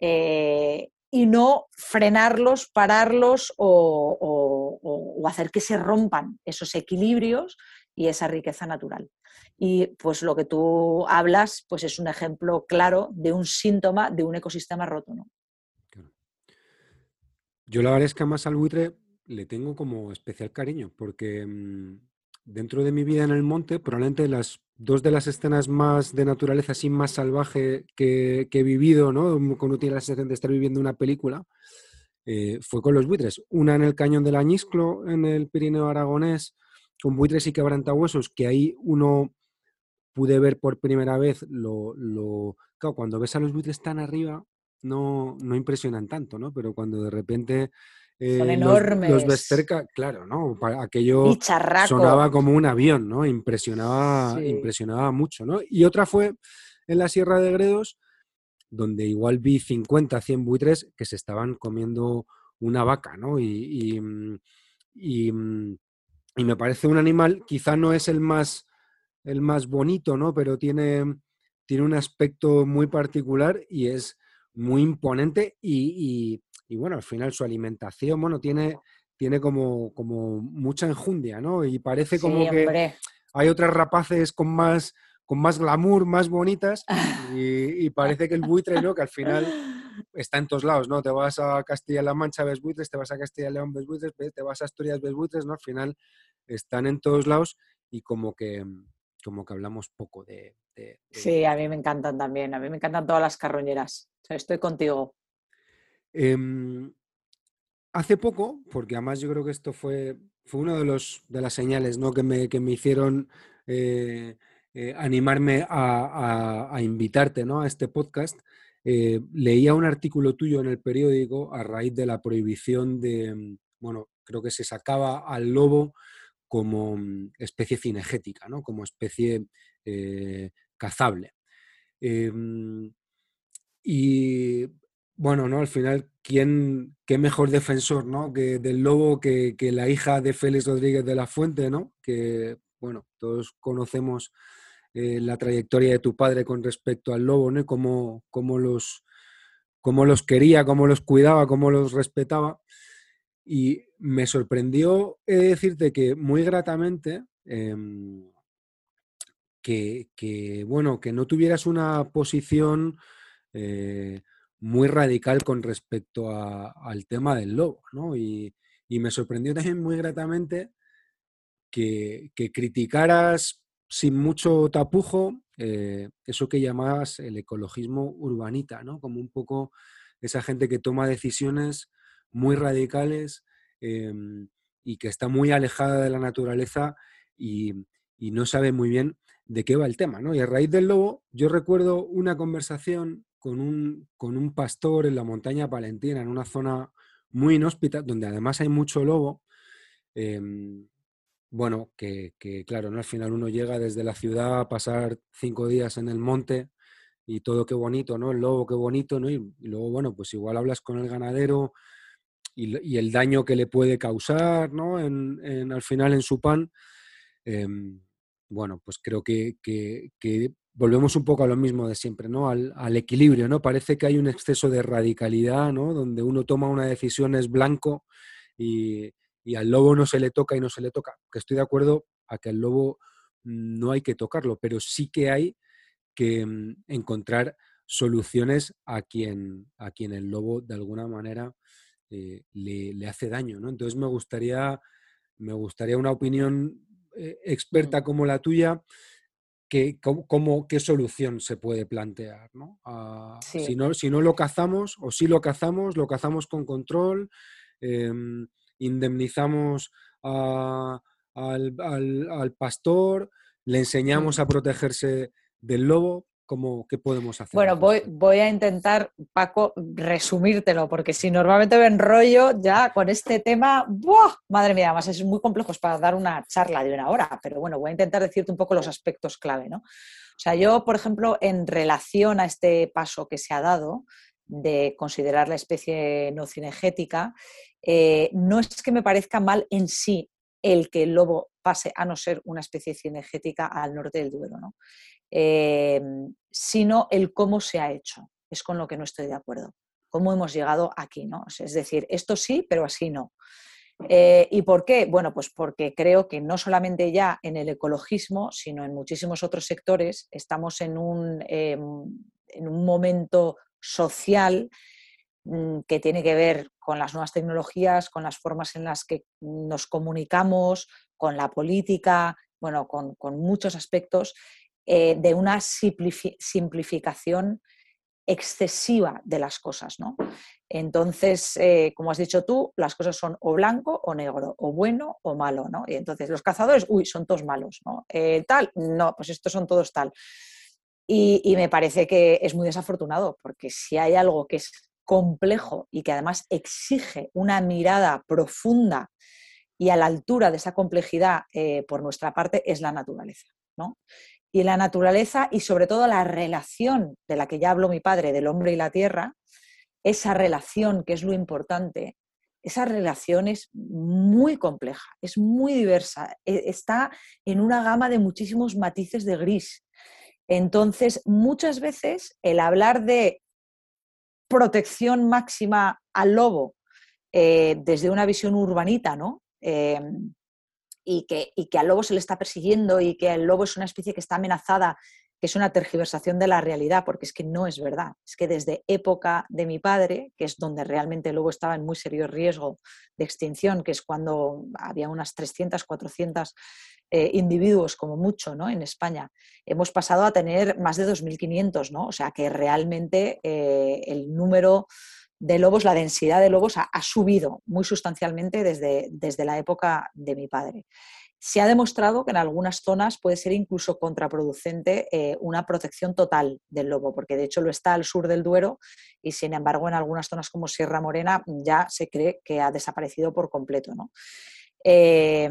Eh, y no frenarlos, pararlos o, hacer que se rompan esos equilibrios y esa riqueza natural. Y pues lo que tú hablas pues es un ejemplo claro de un síntoma de un ecosistema roto. ¿no? Yo la verdad es que más al buitre le tengo como especial cariño porque mm, dentro de mi vida en el monte, probablemente las dos de las escenas más de naturaleza así más salvaje que, he vivido, ¿no? Cuando tiene la sensación de estar viviendo una película, eh, fue con los buitres. Una en el cañón del Añisclo, en el Pirineo Aragonés, con buitres y quebrantahuesos, que ahí uno pude ver por primera vez lo... Claro, cuando ves a los buitres tan arriba, no, no impresionan tanto, ¿no? Pero cuando de repente son enormes. Eh, los, ves cerca, claro, ¿no? Aquello sonaba como un avión, ¿no? Impresionaba, impresionaba mucho, ¿no? Y otra fue en la Sierra de Gredos, donde igual vi 50, 100 buitres que se estaban comiendo una vaca, ¿no? Y, mm, mm, y, me parece un animal, quizá no es el más, el más bonito, ¿no? Pero tiene, tiene un aspecto muy particular y es muy imponente y, y bueno, al final su alimentación, bueno, tiene, tiene como, como mucha enjundia, ¿no? Y parece como que hay otras rapaces con más, con más glamour, más bonitas, y, parece que el buitre, ¿no? Que al final está en todos lados, ¿no? Te vas a Castilla-La Mancha, ves buitres, te vas a Castilla-León, ves buitres, te vas a Asturias, ves buitres, ¿no? Al final están en todos lados y como que, como que hablamos poco de, Sí, a mí me encantan también, a mí me encantan todas las carroñeras. estoy contigo. Em, hace poco, porque además yo creo que esto fue, fue una de, las señales ¿no? que, me, que me hicieron eh, eh, animarme a, invitarte ¿no? a este podcast, eh, leía un artículo tuyo en el periódico a raíz de la prohibición de, mm, bueno, creo que se sacaba al lobo como mm, especie cinegética, ¿no? como especie cazable. Em, y bueno, ¿no? Al final, ¿quién, qué mejor defensor, ¿no? Que del lobo que, la hija de Félix Rodríguez de la Fuente, ¿no? Que, bueno, todos conocemos eh, la trayectoria de tu padre con respecto al lobo, ¿no? cómo, los, cómo los quería, cómo los cuidaba, cómo los respetaba. Y me sorprendió decirte que muy gratamente em, que, que, bueno, que no tuvieras una posición eh, muy radical con respecto al tema del lobo, ¿no? Y, me sorprendió también muy gratamente que, criticaras sin mucho tapujo eh, eso que llamabas el ecologismo urbanita, ¿no? Como un poco esa gente que toma decisiones muy radicales em, y que está muy alejada de la naturaleza y, y, no sabe muy bien de qué va el tema, ¿no? Y a raíz del lobo, yo recuerdo una conversación con un, con un pastor en la montaña palentina, en una zona muy inhóspita, donde además hay mucho lobo. Em, bueno, que, claro, ¿no? al final uno llega desde la ciudad a pasar cinco días en el monte y todo qué bonito, ¿no? El lobo qué bonito, ¿no? Y, luego, bueno, pues igual hablas con el ganadero y, el daño que le puede causar, ¿no? En, al final en su pan. Em, bueno, pues creo que, que, volvemos un poco a lo mismo de siempre, ¿no? Al, equilibrio, ¿no? Parece que hay un exceso de radicalidad, ¿no? Donde uno toma una decisión es blanco y, al lobo no se le toca y no se le toca. Que estoy de acuerdo a que al lobo no hay que tocarlo, pero sí que hay que mm, encontrar soluciones a quien, a quien el lobo de alguna manera eh, le, hace daño, ¿no? Entonces me gustaría, me gustaría una opinión eh, experta como la tuya qué, cómo, qué solución se puede plantear. ¿no? Ah, si, ¿no? si no lo cazamos o si lo cazamos, lo cazamos con control, em, indemnizamos al, pastor, le enseñamos a protegerse del lobo. ¿Cómo, ¿Qué podemos hacer? Bueno, voy, voy, a intentar, Paco, resumírtelo, porque si normalmente me enrollo ya con este tema, ¡buah! madre mía, además es muy complejo para dar una charla de una hora, pero bueno, voy a intentar decirte un poco los aspectos clave, ¿no? O sea, yo, por ejemplo, en relación a este paso que se ha dado de considerar la especie no cinegética, eh, no es que me parezca mal en sí el que el lobo pase a no ser una especie cinegética al norte del Duero, ¿no? Em, sino el cómo se ha hecho. Es con lo que no estoy de acuerdo. cómo hemos llegado aquí, ¿no? Es decir, esto sí, pero así no. Eh, ¿Y por qué? Bueno, pues porque creo que no solamente ya en el ecologismo, sino en muchísimos otros sectores estamos en un, em, en un momento social mm, que tiene que ver con las nuevas tecnologías, con las formas en las que nos comunicamos, con la política, bueno, con, muchos aspectos, eh, de una simplificación excesiva de las cosas, ¿no? Entonces, eh, como has dicho tú, las cosas son o blanco o negro, o bueno o malo, ¿no? Y entonces los cazadores, uy, son todos malos, ¿no? Eh, tal, no, pues estos son todos tal. Y, me parece que es muy desafortunado, porque si hay algo que es complejo y que además exige una mirada profunda y a la altura de esa complejidad por nuestra parte, es la naturaleza, ¿no? Y la naturaleza y sobre todo la relación de la que ya habló mi padre, del hombre y la tierra, esa relación que es lo importante, esa relación es muy compleja, es muy diversa, e, está en una gama de muchísimos matices de gris. Entonces, muchas veces el hablar de protección máxima al lobo eh, desde una visión urbanita, ¿no? Em, y que, y que al lobo se le está persiguiendo y que el lobo es una especie que está amenazada, que es una tergiversación de la realidad, porque es que no es verdad. Es que desde época de mi padre, que es donde realmente el lobo estaba en muy serio riesgo de extinción, que es cuando había unas 300, 400 eh, individuos como mucho ¿no? en España, hemos pasado a tener más de 2.500, ¿no? o sea que realmente eh, el número de lobos, la densidad de lobos ha, subido muy sustancialmente desde, desde la época de mi padre. Se ha demostrado que en algunas zonas puede ser incluso contraproducente eh, una protección total del lobo, porque de hecho lo está al sur del Duero y sin embargo en algunas zonas como Sierra Morena ya se cree que ha desaparecido por completo. ¿no? Eh,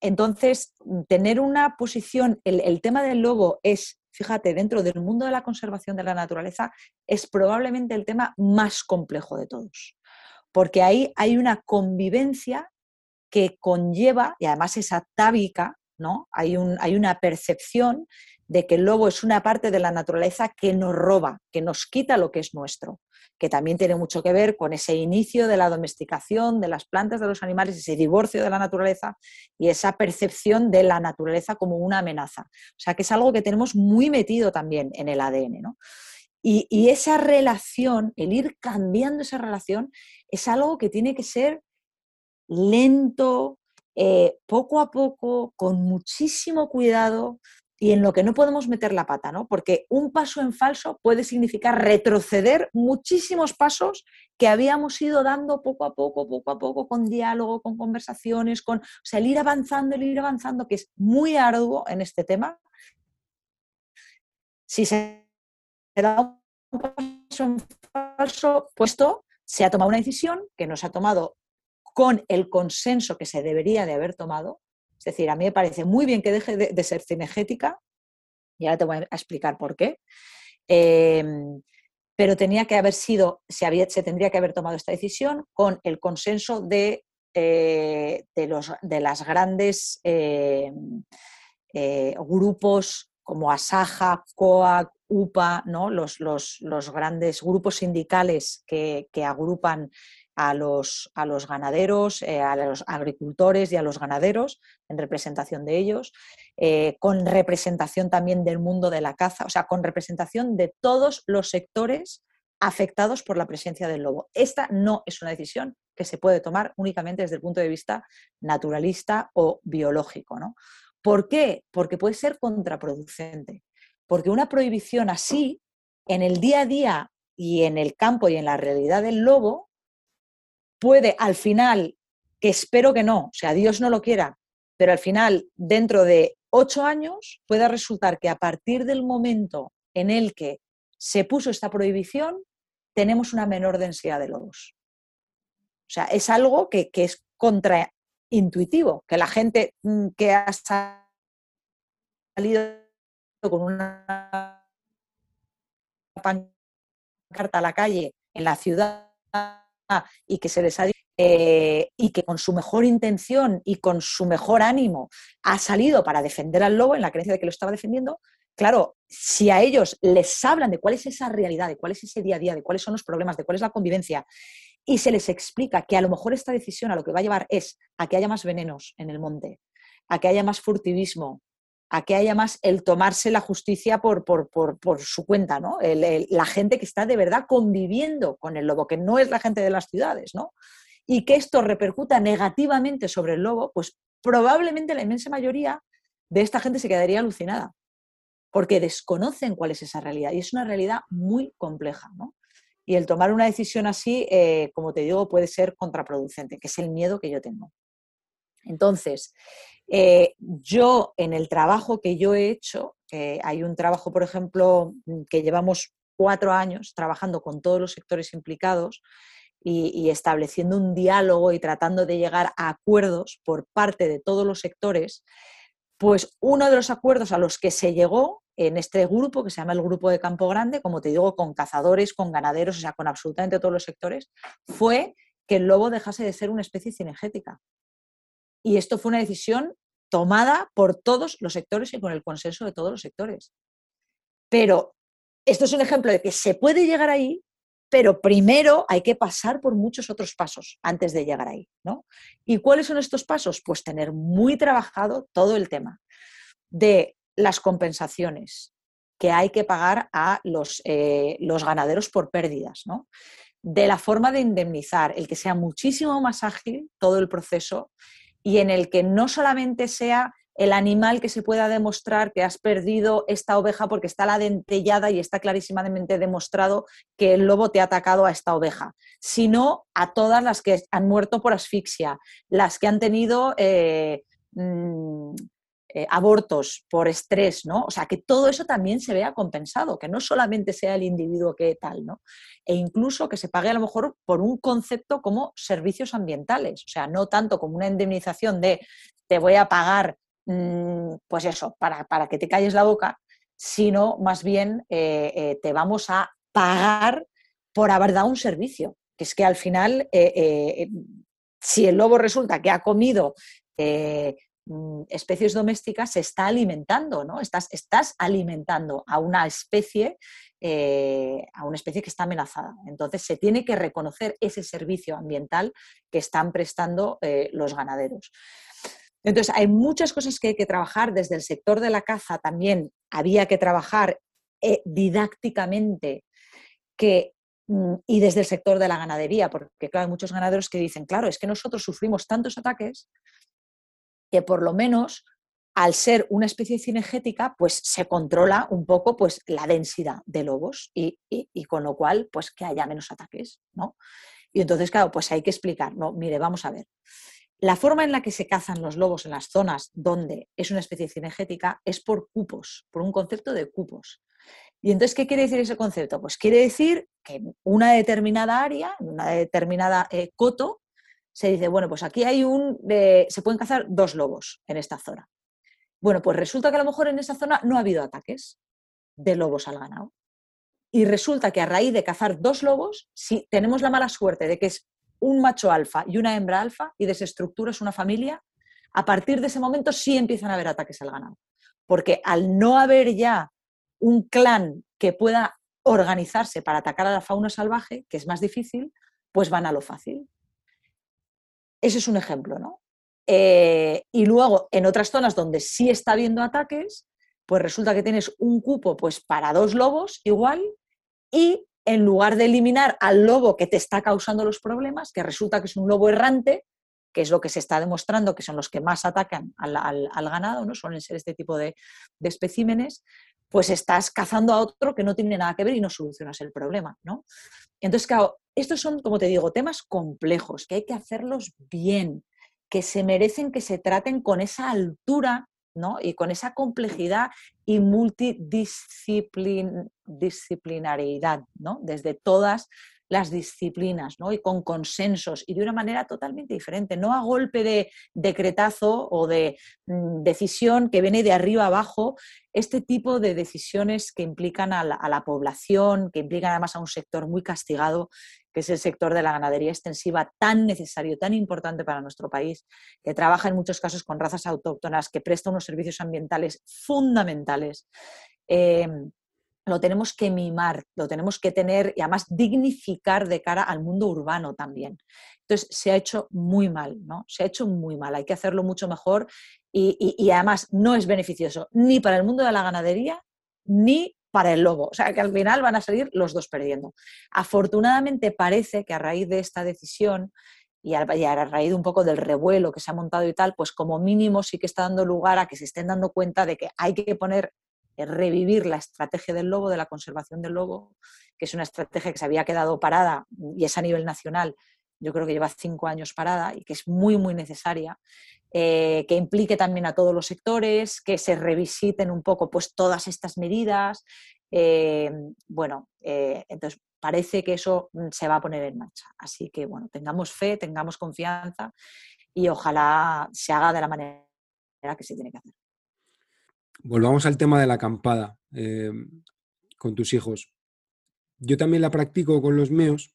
entonces, tener una posición, el tema del lobo es fíjate, dentro del mundo de la conservación de la naturaleza es probablemente el tema más complejo de todos, porque ahí hay una convivencia que conlleva, y además es atávica, ¿no? hay, un, hay una percepción de que el lobo es una parte de la naturaleza que nos roba, que nos quita lo que es nuestro, que también tiene mucho que ver con ese inicio de la domesticación de las plantas, de los animales, ese divorcio de la naturaleza y esa percepción de la naturaleza como una amenaza. O sea, que es algo que tenemos muy metido también en el ADN. Y, esa relación, el ir cambiando esa relación, es algo que tiene que ser lento, eh, poco a poco, con muchísimo cuidado, y en lo que no podemos meter la pata, ¿no? Porque un paso en falso puede significar retroceder muchísimos pasos que habíamos ido dando poco a poco, poco a poco, con diálogo, con conversaciones, con, o el ir avanzando, el ir avanzando, que es muy arduo en este tema. Si se da un paso en falso, puesto, se ha tomado una decisión que no se ha tomado con el consenso que se debería de haber tomado, es decir, a mí me parece muy bien que deje de, ser cinegética, y ahora te voy a explicar por qué, em, pero tenía que haber sido, se, se, tendría que haber tomado esta decisión con el consenso de, eh, de, los, de las grandes em, eh, grupos como Asaja, COAC, UPA, ¿no? los, los, los grandes grupos sindicales que agrupan a los, a los ganaderos, eh, a los agricultores y a los ganaderos, en representación de ellos, eh, con representación también del mundo de la caza, o sea, con representación de todos los sectores afectados por la presencia del lobo. Esta no es una decisión que se puede tomar únicamente desde el punto de vista naturalista o biológico. ¿no? ¿Por qué? Porque puede ser contraproducente. Porque una prohibición así, en el día a día y en el campo y en la realidad del lobo, puede al final, que espero que no, o sea, Dios no lo quiera, pero al final, dentro de ocho años, puede resultar que a partir del momento en el que se puso esta prohibición, tenemos una menor densidad de lobos. O sea, es algo que, es contraintuitivo, que la gente mm, que ha salido con una pancarta a la calle en la ciudad y que se les ha eh, y que con su mejor intención y con su mejor ánimo ha salido para defender al lobo en la creencia de que lo estaba defendiendo, claro, si a ellos les hablan de cuál es esa realidad, de cuál es ese día a día, de cuáles son los problemas, de cuál es la convivencia, y se les explica que a lo mejor esta decisión a lo que va a llevar es a que haya más venenos en el monte, a que haya más furtivismo, a que haya más el tomarse la justicia por, su cuenta, ¿no? la gente que está de verdad conviviendo con el lobo, que no es la gente de las ciudades, ¿no? Y que esto repercuta negativamente sobre el lobo, pues probablemente la inmensa mayoría de esta gente se quedaría alucinada, porque desconocen cuál es esa realidad y es una realidad muy compleja, ¿no? Y el tomar una decisión así, eh, como te digo, puede ser contraproducente, que es el miedo que yo tengo. Entonces, eh, yo en el trabajo que yo he hecho, hay un trabajo, por ejemplo, que llevamos cuatro años trabajando con todos los sectores implicados y, estableciendo un diálogo y tratando de llegar a acuerdos por parte de todos los sectores, pues uno de los acuerdos a los que se llegó en este grupo, que se llama el Grupo de Campo Grande, como te digo, con cazadores, con ganaderos, o sea, con absolutamente todos los sectores, fue que el lobo dejase de ser una especie cinegética. Y esto fue una decisión tomada por todos los sectores y con el consenso de todos los sectores. Pero esto es un ejemplo de que se puede llegar ahí, pero primero hay que pasar por muchos otros pasos antes de llegar ahí. ¿no? ¿Y cuáles son estos pasos? Pues tener muy trabajado todo el tema de las compensaciones que hay que pagar a los, eh, los ganaderos por pérdidas, ¿no? de la forma de indemnizar, el que sea muchísimo más ágil todo el proceso y en el que no solamente sea el animal que se pueda demostrar que has perdido esta oveja porque está la dentellada y está clarísimamente demostrado que el lobo te ha atacado a esta oveja, sino a todas las que han muerto por asfixia, las que han tenido eh, mm, eh, abortos por estrés, ¿no? O sea, que todo eso también se vea compensado, que no solamente sea el individuo que tal, ¿no? E incluso que se pague a lo mejor por un concepto como servicios ambientales, o sea, no tanto como una indemnización de te voy a pagar, mm, pues eso, para, para, que te calles la boca, sino más bien eh, eh, te vamos a pagar por haber dado un servicio, que es que al final, si el lobo resulta que ha comido especies domésticas se está alimentando, ¿no? Estás, estás alimentando a una especie, eh, a una especie que está amenazada. Entonces se tiene que reconocer ese servicio ambiental que están prestando eh, los ganaderos. Entonces hay muchas cosas que hay que trabajar desde el sector de la caza también había que trabajar eh, didácticamente que mm, y desde el sector de la ganadería, porque claro, hay muchos ganaderos que dicen, claro, es que nosotros sufrimos tantos ataques que por lo menos al ser una especie cinegética, pues se controla un poco pues, la densidad de lobos y, con lo cual, pues que haya menos ataques, ¿no? Y entonces, claro, pues hay que explicar, no, mire, vamos a ver. La forma en la que se cazan los lobos en las zonas donde es una especie cinegética es por cupos, por un concepto de cupos. Y entonces, ¿qué quiere decir ese concepto? Pues quiere decir que en una determinada área, en una determinada eh, coto, se dice, bueno, pues aquí hay un, se pueden cazar dos lobos en esta zona. Bueno, pues resulta que a lo mejor en esa zona no ha habido ataques de lobos al ganado. Y resulta que a raíz de cazar dos lobos, si tenemos la mala suerte de que es un macho alfa y una hembra alfa y desestructuras una familia, a partir de ese momento sí empiezan a haber ataques al ganado. Porque al no haber ya un clan que pueda organizarse para atacar a la fauna salvaje, que es más difícil, pues van a lo fácil. Ese es un ejemplo, ¿no? Eh, y luego, en otras zonas donde sí está habiendo ataques, pues resulta que tienes un cupo pues, para dos lobos igual y en lugar de eliminar al lobo que te está causando los problemas, que resulta que es un lobo errante, que es lo que se está demostrando que son los que más atacan al, ganado, ¿no? suelen ser este tipo de, de, especímenes, pues estás cazando a otro que no tiene nada que ver y no solucionas el problema. ¿no? Entonces, claro, estos son, como te digo, temas complejos, que hay que hacerlos bien, que se merecen que se traten con esa altura ¿no? y con esa complejidad y multidisciplinariedad, ¿no? desde todas las disciplinas ¿no? y con consensos y de una manera totalmente diferente, no a golpe de decretazo o de mm, decisión que viene de arriba abajo, este tipo de decisiones que implican a la, población, que implican además a un sector muy castigado, que es el sector de la ganadería extensiva, tan necesario, tan importante para nuestro país, que trabaja en muchos casos con razas autóctonas, que presta unos servicios ambientales fundamentales em, lo tenemos que mimar, lo tenemos que tener y además dignificar de cara al mundo urbano también. Entonces, se ha hecho muy mal, ¿no? Se ha hecho muy mal, hay que hacerlo mucho mejor y, además no es beneficioso ni para el mundo de la ganadería ni para el lobo. O sea, que al final van a salir los dos perdiendo. Afortunadamente parece que a raíz de esta decisión y a, raíz un poco del revuelo que se ha montado y tal, pues como mínimo sí que está dando lugar a que se estén dando cuenta de que hay que poner, eh, revivir la estrategia del lobo, de la conservación del lobo, que es una estrategia que se había quedado parada y es a nivel nacional yo creo que lleva cinco años parada y que es muy, muy necesaria, eh, que implique también a todos los sectores, que se revisiten un poco pues, todas estas medidas. Eh, bueno, eh, entonces parece que eso mm, se va a poner en marcha. Así que, bueno, tengamos fe, tengamos confianza y ojalá se haga de la manera que se tiene que hacer. Volvamos al tema de la acampada con tus hijos. Yo también la practico con los míos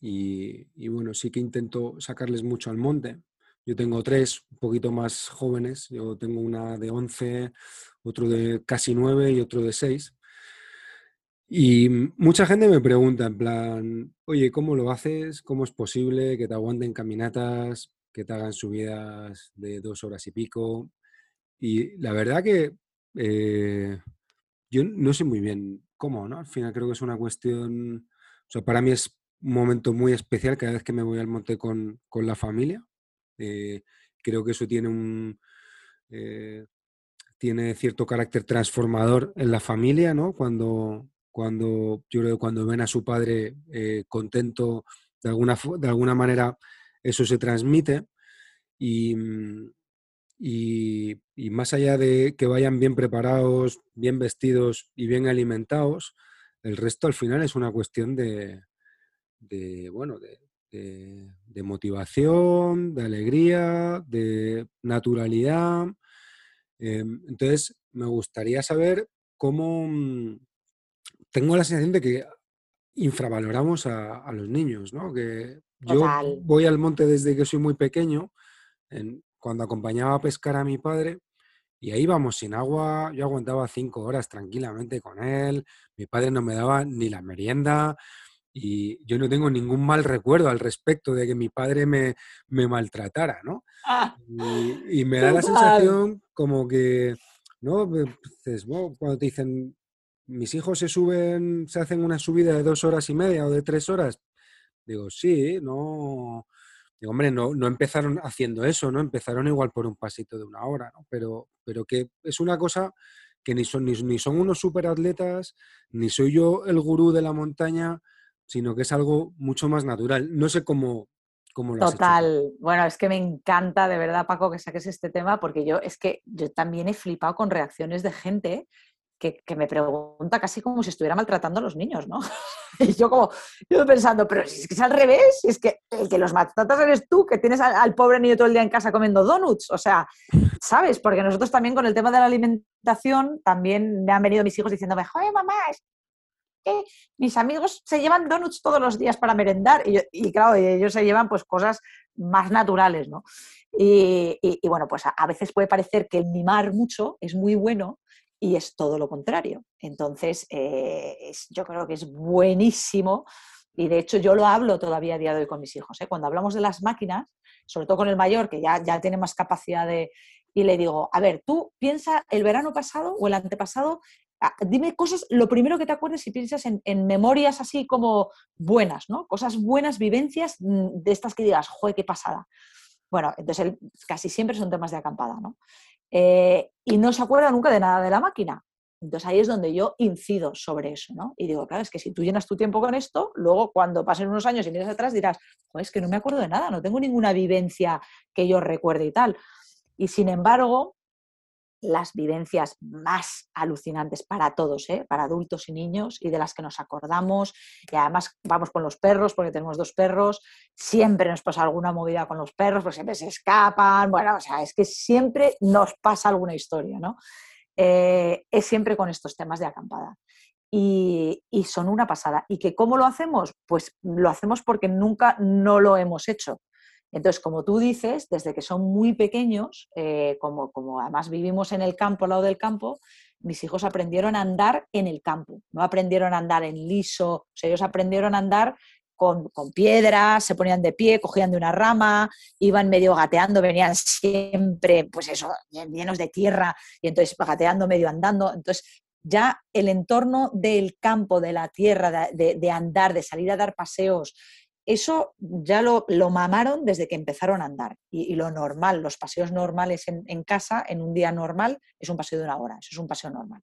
y, bueno, sí que intento sacarles mucho al monte. Yo tengo tres, un poquito más jóvenes. Yo tengo una de 11, otro de casi 9 y otro de 6. Y mucha gente me pregunta en plan, oye, ¿cómo lo haces? ¿Cómo es posible que te aguanten caminatas, que te hagan subidas de dos horas y pico? Y la verdad que eh, yo no sé muy bien cómo, ¿no? Al final creo que es una cuestión, o sea, para mí es un momento muy especial cada vez que me voy al monte con, la familia. Eh, creo que eso tiene un eh, tiene cierto carácter transformador en la familia, ¿no? Cuando, cuando yo creo cuando ven a su padre eh, contento, de alguna, de alguna manera eso se transmite. Y, y, y, más allá de que vayan bien preparados, bien vestidos y bien alimentados, el resto al final es una cuestión de, de, bueno, de, motivación, de alegría, de naturalidad. Em, entonces, me gustaría saber cómo... Mm, tengo la sensación de que infravaloramos a, los niños, ¿no? Que yo voy al monte desde que soy muy pequeño, cuando acompañaba a pescar a mi padre, y ahí vamos sin agua, yo aguantaba cinco horas tranquilamente con él, mi padre no me daba ni la merienda, y yo no tengo ningún mal recuerdo al respecto de que mi padre me, maltratara, ¿no? Ah, y, me da la sensación como que, ¿no? Pues, cuando te dicen, mis hijos se suben, se hacen una subida de dos horas y media o de tres horas, digo, sí, no, digo, hombre, no, no empezaron haciendo eso, ¿no? Empezaron igual por un pasito de una hora, ¿no? Pero, pero que es una cosa que ni son, ni, ni son unos superatletas, ni soy yo el gurú de la montaña, sino que es algo mucho más natural. No sé cómo, cómo lo Total. Bueno, es que me encanta de verdad, Paco, que saques este tema, porque yo es que yo también he flipado con reacciones de gente que, me pregunta casi como si estuviera maltratando a los niños, ¿no? y yo como, yo pensando, pero si es que es al revés, es que el que los maltratas eres tú, que tienes al, pobre niño todo el día en casa comiendo donuts, o sea, ¿sabes? Porque nosotros también con el tema de la alimentación, también me han venido mis hijos diciéndome, joder, mamá, mis amigos se llevan donuts todos los días para merendar y, claro, ellos se llevan pues cosas más naturales, ¿no? Y, bueno, pues a, veces puede parecer que mimar mucho es muy bueno y es todo lo contrario. Entonces, eh, yo creo que es buenísimo y de hecho yo lo hablo todavía a día de hoy con mis hijos. ¿eh? Cuando hablamos de las máquinas, sobre todo con el mayor, que ya, ya tiene más capacidad de... Y le digo, a ver, tú piensa el verano pasado o el antepasado dime cosas, lo primero que te acuerdes y piensas en, memorias así como buenas, ¿no? Cosas buenas, vivencias mm, de estas que digas, joder, qué pasada. Bueno, entonces casi siempre son temas de acampada, ¿no? Eh, y no se acuerda nunca de nada de la máquina. Entonces ahí es donde yo incido sobre eso, ¿no? Y digo, claro, es que si tú llenas tu tiempo con esto, luego cuando pasen unos años y miras atrás dirás, pues es que no me acuerdo de nada, no tengo ninguna vivencia que yo recuerde y tal. Y sin embargo, las vivencias más alucinantes para todos, ¿eh? para adultos y niños, y de las que nos acordamos. Y además vamos con los perros, porque tenemos dos perros, siempre nos pasa alguna movida con los perros, porque siempre se escapan. Bueno, o sea, es que siempre nos pasa alguna historia, ¿no? Eh, es siempre con estos temas de acampada. Y, y, son una pasada. ¿Y que cómo lo hacemos? Pues lo hacemos porque nunca no lo hemos hecho. Entonces, como tú dices, desde que son muy pequeños, eh, como, como, además vivimos en el campo, al lado del campo, mis hijos aprendieron a andar en el campo, no aprendieron a andar en liso, o sea, ellos aprendieron a andar con, piedras, se ponían de pie, cogían de una rama, iban medio gateando, venían siempre, pues eso, llenos de tierra, y entonces gateando, medio andando. Entonces, ya el entorno del campo, de la tierra, de, andar, de salir a dar paseos, eso ya lo, mamaron desde que empezaron a andar. Y, lo normal, los paseos normales en, en, casa, en un día normal, es un paseo de una hora, eso es un paseo normal.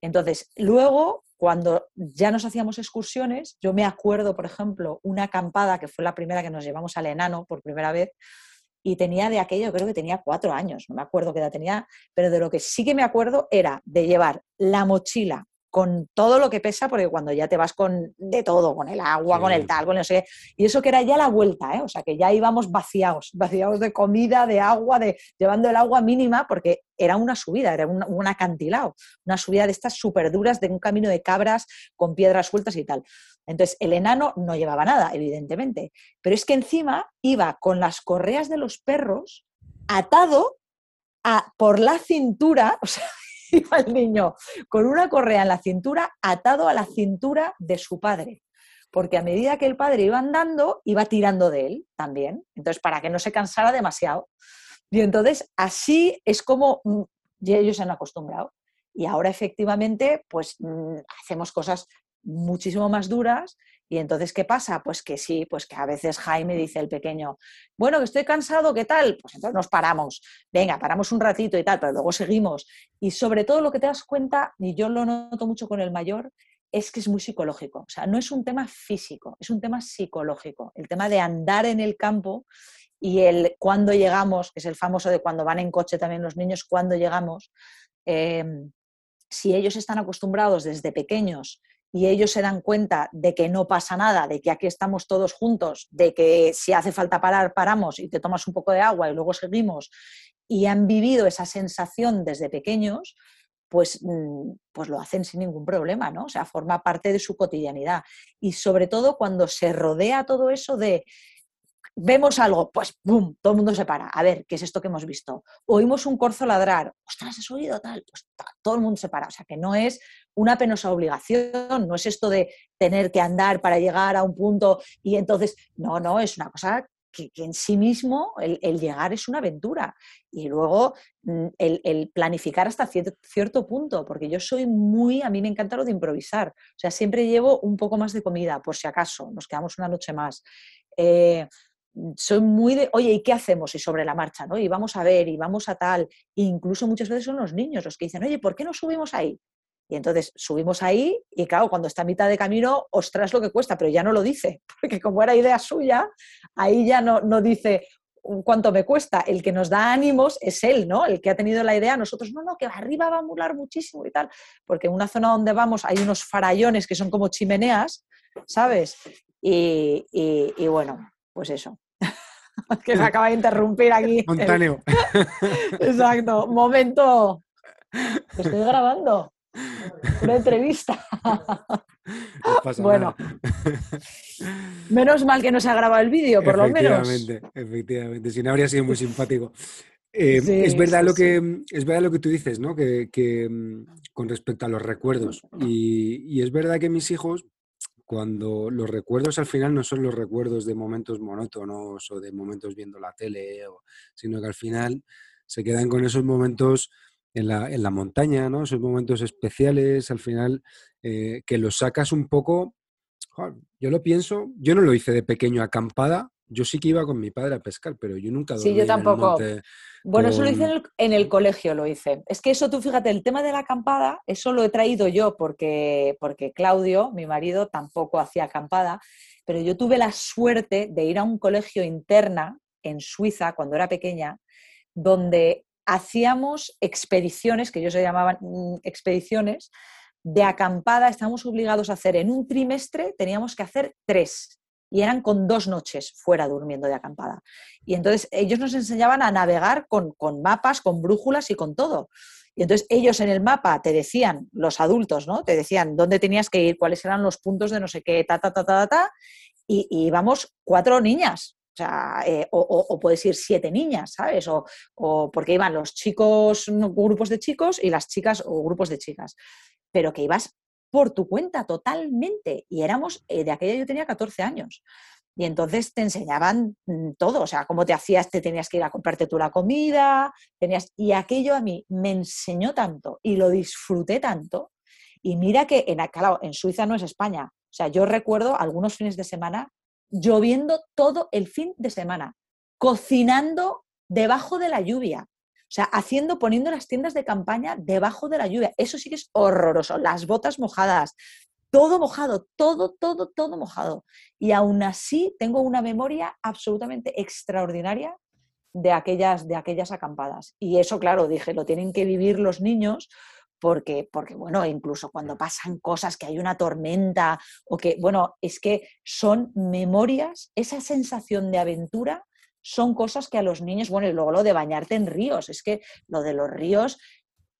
Entonces, luego cuando ya nos hacíamos excursiones, yo me acuerdo, por ejemplo, una acampada que fue la primera que nos llevamos al enano por primera vez, y tenía de aquello, creo que tenía cuatro años, no me acuerdo qué edad tenía, pero de lo que sí que me acuerdo era de llevar la mochila con todo lo que pesa, porque cuando ya te vas con de todo, con el agua, con el tal, con no sé y eso que era ya la vuelta, ¿eh? o sea que ya íbamos vaciados, vaciados de comida, de agua, de llevando el agua mínima, porque era una subida, era un, un acantilado, una subida de estas súper duras, de un camino de cabras con piedras sueltas y tal. Entonces, el enano no llevaba nada, evidentemente, pero es que encima iba con las correas de los perros atado a, por la cintura, o sea, iba el niño con una correa en la cintura atado a la cintura de su padre. Porque a medida que el padre iba andando, iba tirando de él también. Entonces, para que no se cansara demasiado. Y entonces, así es como mm, ellos se han acostumbrado. Y ahora efectivamente, pues mm, hacemos cosas muchísimo más duras y entonces, ¿qué pasa? Pues que sí, pues que a veces Jaime dice el pequeño, bueno, que estoy cansado, ¿qué tal? Pues entonces nos paramos, venga, paramos un ratito y tal, pero luego seguimos. Y sobre todo lo que te das cuenta, y yo lo noto mucho con el mayor, es que es muy psicológico. O sea, no es un tema físico, es un tema psicológico. El tema de andar en el campo y el cuando llegamos, que es el famoso de cuando van en coche también los niños, cuando llegamos. Eh, si ellos están acostumbrados desde pequeños y ellos se dan cuenta de que no pasa nada, de que aquí estamos todos juntos, de que si hace falta parar, paramos y te tomas un poco de agua y luego seguimos, y han vivido esa sensación desde pequeños, pues, mm, pues lo hacen sin ningún problema, ¿no? O sea, forma parte de su cotidianidad. Y sobre todo cuando se rodea todo eso de vemos algo, pues ¡pum! Todo el mundo se para. A ver, ¿qué es esto que hemos visto? Oímos un corzo ladrar, ostras, ¿has oído tal? Pues todo el mundo se para. O sea, que no es una penosa obligación, no es esto de tener que andar para llegar a un punto y entonces, no, no, es una cosa que, en sí mismo el, llegar es una aventura. Y luego mm, el, planificar hasta cierto, punto, porque yo soy muy, a mí me encanta lo de improvisar. O sea, siempre llevo un poco más de comida, por si acaso, nos quedamos una noche más. Eh, soy muy de, oye, ¿y qué hacemos? Y sobre la marcha, ¿no? Y vamos a ver, y vamos a tal. Incluso muchas veces son los niños los que dicen, oye, ¿por qué no subimos ahí? Y entonces subimos ahí y claro, cuando está a mitad de camino, ostras lo que cuesta, pero ya no lo dice, porque como era idea suya, ahí ya no, no dice cuánto me cuesta. El que nos da ánimos es él, ¿no? El que ha tenido la idea, nosotros, no, no, que arriba va a mular muchísimo y tal, porque en una zona donde vamos hay unos farallones que son como chimeneas, ¿sabes? y, y bueno, pues eso. que se acaba de interrumpir aquí. Espontáneo. Exacto. Momento. Estoy grabando. Una entrevista. bueno. menos mal que no se ha grabado el vídeo, por lo menos. Efectivamente, efectivamente. Si no habría sido muy simpático. Eh, es, verdad lo que, es verdad lo que tú dices, ¿no? Que, mm, con respecto a los recuerdos. y, es verdad que mis hijos, cuando los recuerdos al final no son los recuerdos de momentos monótonos o de momentos viendo la tele, sino que al final se quedan con esos momentos en la, en la montaña, ¿no? Esos momentos especiales, al final, eh, que los sacas un poco. yo lo pienso, yo no lo hice de pequeño acampada, yo sí que iba con mi padre a pescar, pero yo nunca Sí, yo tampoco. bueno, eso lo hice en el, colegio, lo hice. Es que eso tú fíjate, el tema de la acampada, eso lo he traído yo porque, porque Claudio, mi marido, tampoco hacía acampada, pero yo tuve la suerte de ir a un colegio interna en Suiza cuando era pequeña, donde hacíamos expediciones, que ellos se llamaban mm, expediciones, de acampada, estábamos obligados a hacer en un trimestre, teníamos que hacer tres y eran con dos noches fuera durmiendo de acampada. Y entonces ellos nos enseñaban a navegar con, mapas, con brújulas y con todo. Y entonces ellos en el mapa te decían, los adultos, ¿no? Te decían dónde tenías que ir, cuáles eran los puntos de no sé qué, ta, ta, ta, ta, ta, y, íbamos cuatro niñas, sea, eh, o, puedes ir siete niñas, ¿sabes? O, o, porque iban los chicos, grupos de chicos y las chicas o grupos de chicas. Pero que ibas por tu cuenta totalmente. Y éramos, eh, de aquella yo tenía 14 años. Y entonces te enseñaban mm, todo, o sea, cómo te hacías, te tenías que ir a comprarte tú la comida, tenías... Y aquello a mí me enseñó tanto y lo disfruté tanto. Y mira que en, claro, en Suiza no es España. O sea, yo recuerdo algunos fines de semana lloviendo todo el fin de semana, cocinando debajo de la lluvia. Sea, haciendo, poniendo las tiendas de campaña debajo de la lluvia. Eso sí que es horroroso. Las botas mojadas, todo mojado, todo, todo, todo mojado. Y aún así tengo una memoria absolutamente extraordinaria de aquellas, de aquellas acampadas. Y eso, claro, dije, lo tienen que vivir los niños porque, porque, bueno, incluso cuando pasan cosas, que hay una tormenta o que, bueno, es que son memorias, esa sensación de aventura son cosas que a los niños, bueno, y luego lo de bañarte en ríos, es que lo de los ríos,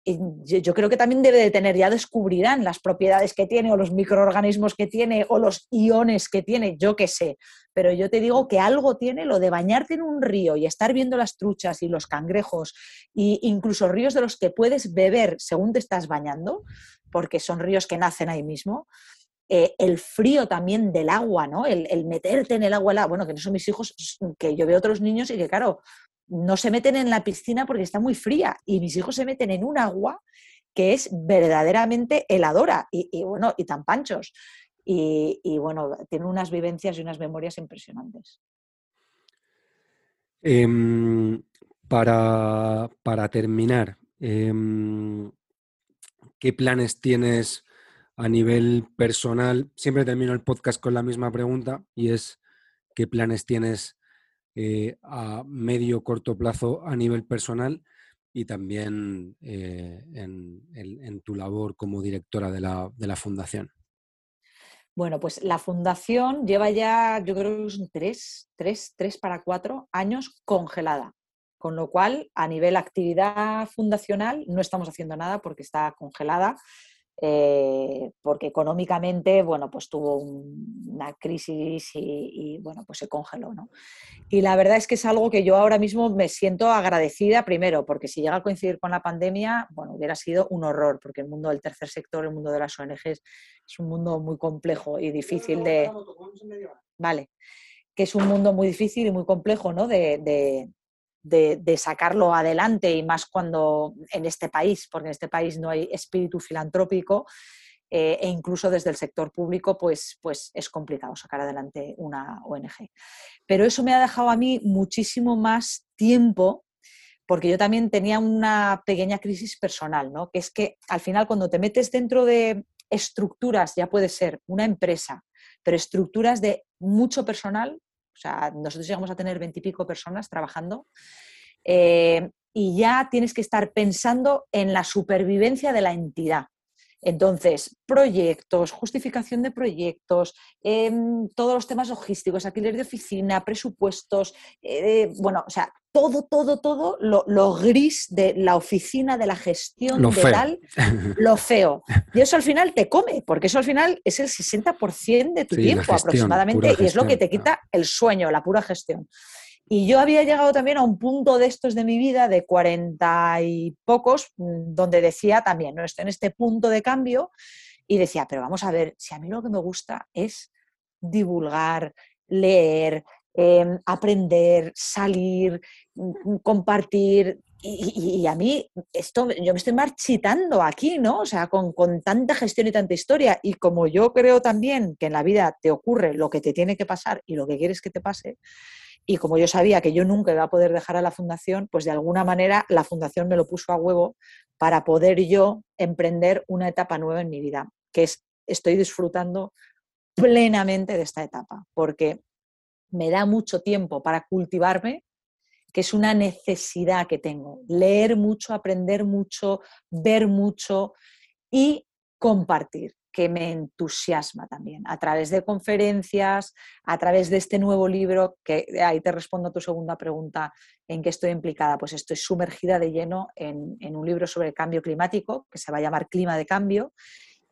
eh, yo creo que también debe de tener, ya descubrirán las propiedades que tiene o los microorganismos que tiene o los iones que tiene, yo qué sé, pero yo te digo que algo tiene lo de bañarte en un río y estar viendo las truchas y los cangrejos e incluso ríos de los que puedes beber según te estás bañando, porque son ríos que nacen ahí mismo. Eh, el frío también del agua, ¿no? El, meterte en el agua, bueno, que no son mis hijos, que yo veo otros niños y que, claro, no se meten en la piscina porque está muy fría y mis hijos se meten en un agua que es verdaderamente heladora y, bueno, y tan panchos. Y, bueno, tienen unas vivencias y unas memorias impresionantes. Em, para, terminar, em, ¿qué planes tienes a nivel personal, siempre termino el podcast con la misma pregunta y es qué planes tienes eh, a medio corto plazo a nivel personal y también eh, en, tu labor como directora de la, fundación. Bueno, pues la fundación lleva ya, yo creo que son tres, tres, tres para cuatro años congelada. Con lo cual, a nivel actividad fundacional, no estamos haciendo nada porque está congelada. Eh, porque económicamente, bueno, pues tuvo una crisis y, bueno, pues se congeló, ¿no? Y la verdad es que es algo que yo ahora mismo me siento agradecida, primero, porque si llega a coincidir con la pandemia, bueno, hubiera sido un horror, porque el mundo del tercer sector, el mundo de las ONGs, es un mundo muy complejo y difícil de... Vale, que es un mundo muy difícil y muy complejo, ¿no? de, de, sacarlo adelante y más cuando en este país, porque en este país no hay espíritu filantrópico eh, e incluso desde el sector público pues, pues es complicado sacar adelante una ONG. Pero eso me ha dejado a mí muchísimo más tiempo porque yo también tenía una pequeña crisis personal, ¿no? que es que al final cuando te metes dentro de estructuras, ya puede ser una empresa, pero estructuras de mucho personal, o sea, nosotros llegamos a tener veintipico personas trabajando eh, y ya tienes que estar pensando en la supervivencia de la entidad. Entonces, proyectos, justificación de proyectos, em, todos los temas logísticos, alquiler de oficina, presupuestos, eh, bueno, o sea, todo, todo, todo lo, gris de la oficina, de la gestión, lo de tal, lo feo. Y eso al final te come, porque eso al final es el 60% de tu tiempo aproximadamente y es lo que te quita el sueño, la pura gestión. Y yo había llegado también a un punto de estos de mi vida, de cuarenta y pocos, donde decía también, no estoy en este punto de cambio, y decía, pero vamos a ver, si a mí lo que me gusta es divulgar, leer, em, aprender, salir, mm, compartir. Y, a mí, esto, yo me estoy marchitando aquí, ¿no? O sea, con, con tanta gestión y tanta historia. Y como yo creo también que en la vida te ocurre lo que te tiene que pasar y lo que quieres que te pase, y como yo sabía que yo nunca iba a poder dejar a la fundación, pues de alguna manera la fundación me lo puso a huevo para poder yo emprender una etapa nueva en mi vida, que es, estoy disfrutando plenamente de esta etapa, porque me da mucho tiempo para cultivarme, que es una necesidad que tengo, leer mucho, aprender mucho, ver mucho y compartir que me entusiasma también, a través de conferencias, a través de este nuevo libro, que ahí te respondo a tu segunda pregunta, ¿en qué estoy implicada? Pues estoy sumergida de lleno en, un libro sobre el cambio climático, que se va a llamar Clima de Cambio,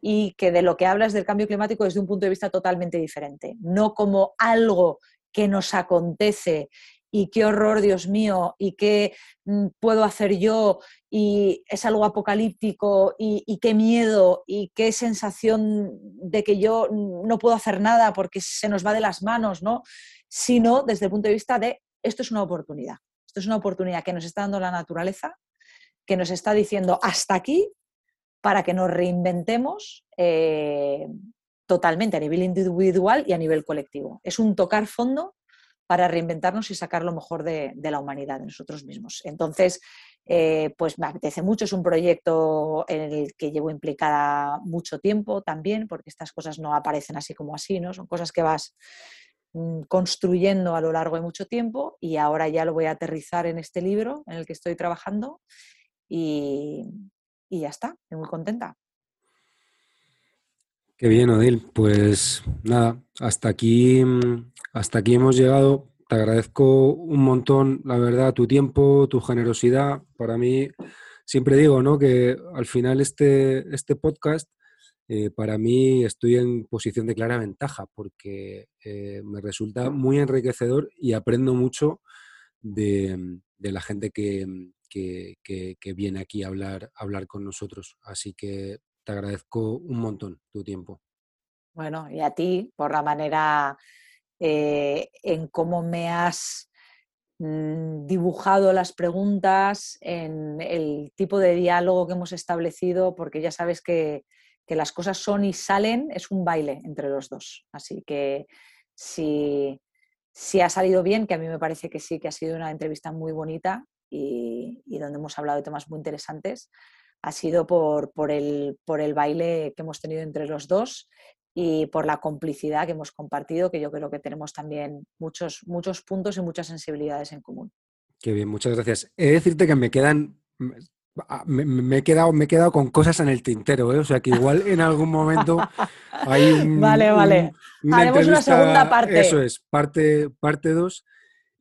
y que de lo que hablas del cambio climático desde un punto de vista totalmente diferente, no como algo que nos acontece y qué horror, Dios mío, y qué mm, puedo hacer yo, y es algo apocalíptico, y, qué miedo, y qué sensación de que yo no puedo hacer nada porque se nos va de las manos, ¿no? Sino desde el punto de vista de esto es una oportunidad. Esto es una oportunidad que nos está dando la naturaleza, que nos está diciendo hasta aquí para que nos reinventemos eh, totalmente a nivel individual y a nivel colectivo. Es un tocar fondo para reinventarnos y sacar lo mejor de, la humanidad, de nosotros mismos. Entonces, eh, pues me apetece mucho, es un proyecto en el que llevo implicada mucho tiempo también, porque estas cosas no aparecen así como así, ¿no? Son cosas que vas mm, construyendo a lo largo de mucho tiempo y ahora ya lo voy a aterrizar en este libro en el que estoy trabajando y, y ya está, estoy muy contenta. Qué bien, Odil. Pues nada, hasta aquí, mm, hasta aquí hemos llegado. Te agradezco un montón, la verdad, tu tiempo, tu generosidad. Para mí, siempre digo, ¿no? Que al final este, este podcast, eh, para mí estoy en posición de clara ventaja porque eh, me resulta muy enriquecedor y aprendo mucho de, la gente que, que, viene aquí a hablar, a hablar con nosotros. Así que te agradezco un montón tu tiempo. Bueno, y a ti por la manera eh, en cómo me has mm, dibujado las preguntas, en el tipo de diálogo que hemos establecido, porque ya sabes que, las cosas son y salen, es un baile entre los dos. Así que si, si, ha salido bien, que a mí me parece que sí, que ha sido una entrevista muy bonita y donde hemos hablado de temas muy interesantes, ha sido por, por, el, por el baile que hemos tenido entre los dos y por la complicidad que hemos compartido, que yo creo que tenemos también muchos, muchos puntos y muchas sensibilidades en común. Qué bien, muchas gracias. He de decirte que me quedan, me, he, quedado, me he quedado con cosas en el tintero, ¿eh? o sea que igual en algún momento hay un... Vale, vale. Haremos una segunda parte. Eso es, parte 2. Parte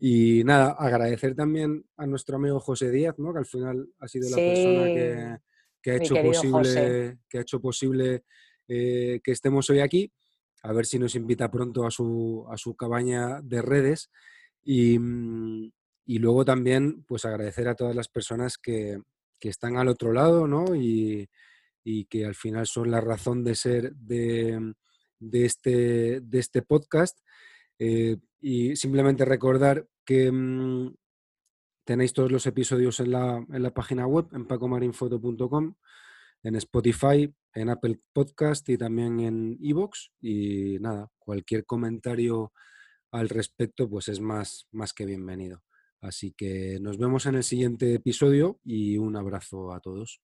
y nada, agradecer también a nuestro amigo José Díaz, ¿no? que al final ha sido la persona que, que ha, hecho posible, que ha hecho posible eh, que estemos hoy aquí. A ver si nos invita pronto a su, a su cabaña de redes. Y, mm, y, luego también, pues agradecer a todas las personas que, que están al otro lado, ¿no? Y, y, que al final son la razón de ser de, de, este, de este podcast. Eh, y simplemente recordar que, mm, Tenéis todos los episodios en la, en la página web, en pacomarinfoto.com, en Spotify, en Apple Podcast y también en Evox. Y nada, cualquier comentario al respecto, pues es más, más que bienvenido. Así que nos vemos en el siguiente episodio y un abrazo a todos.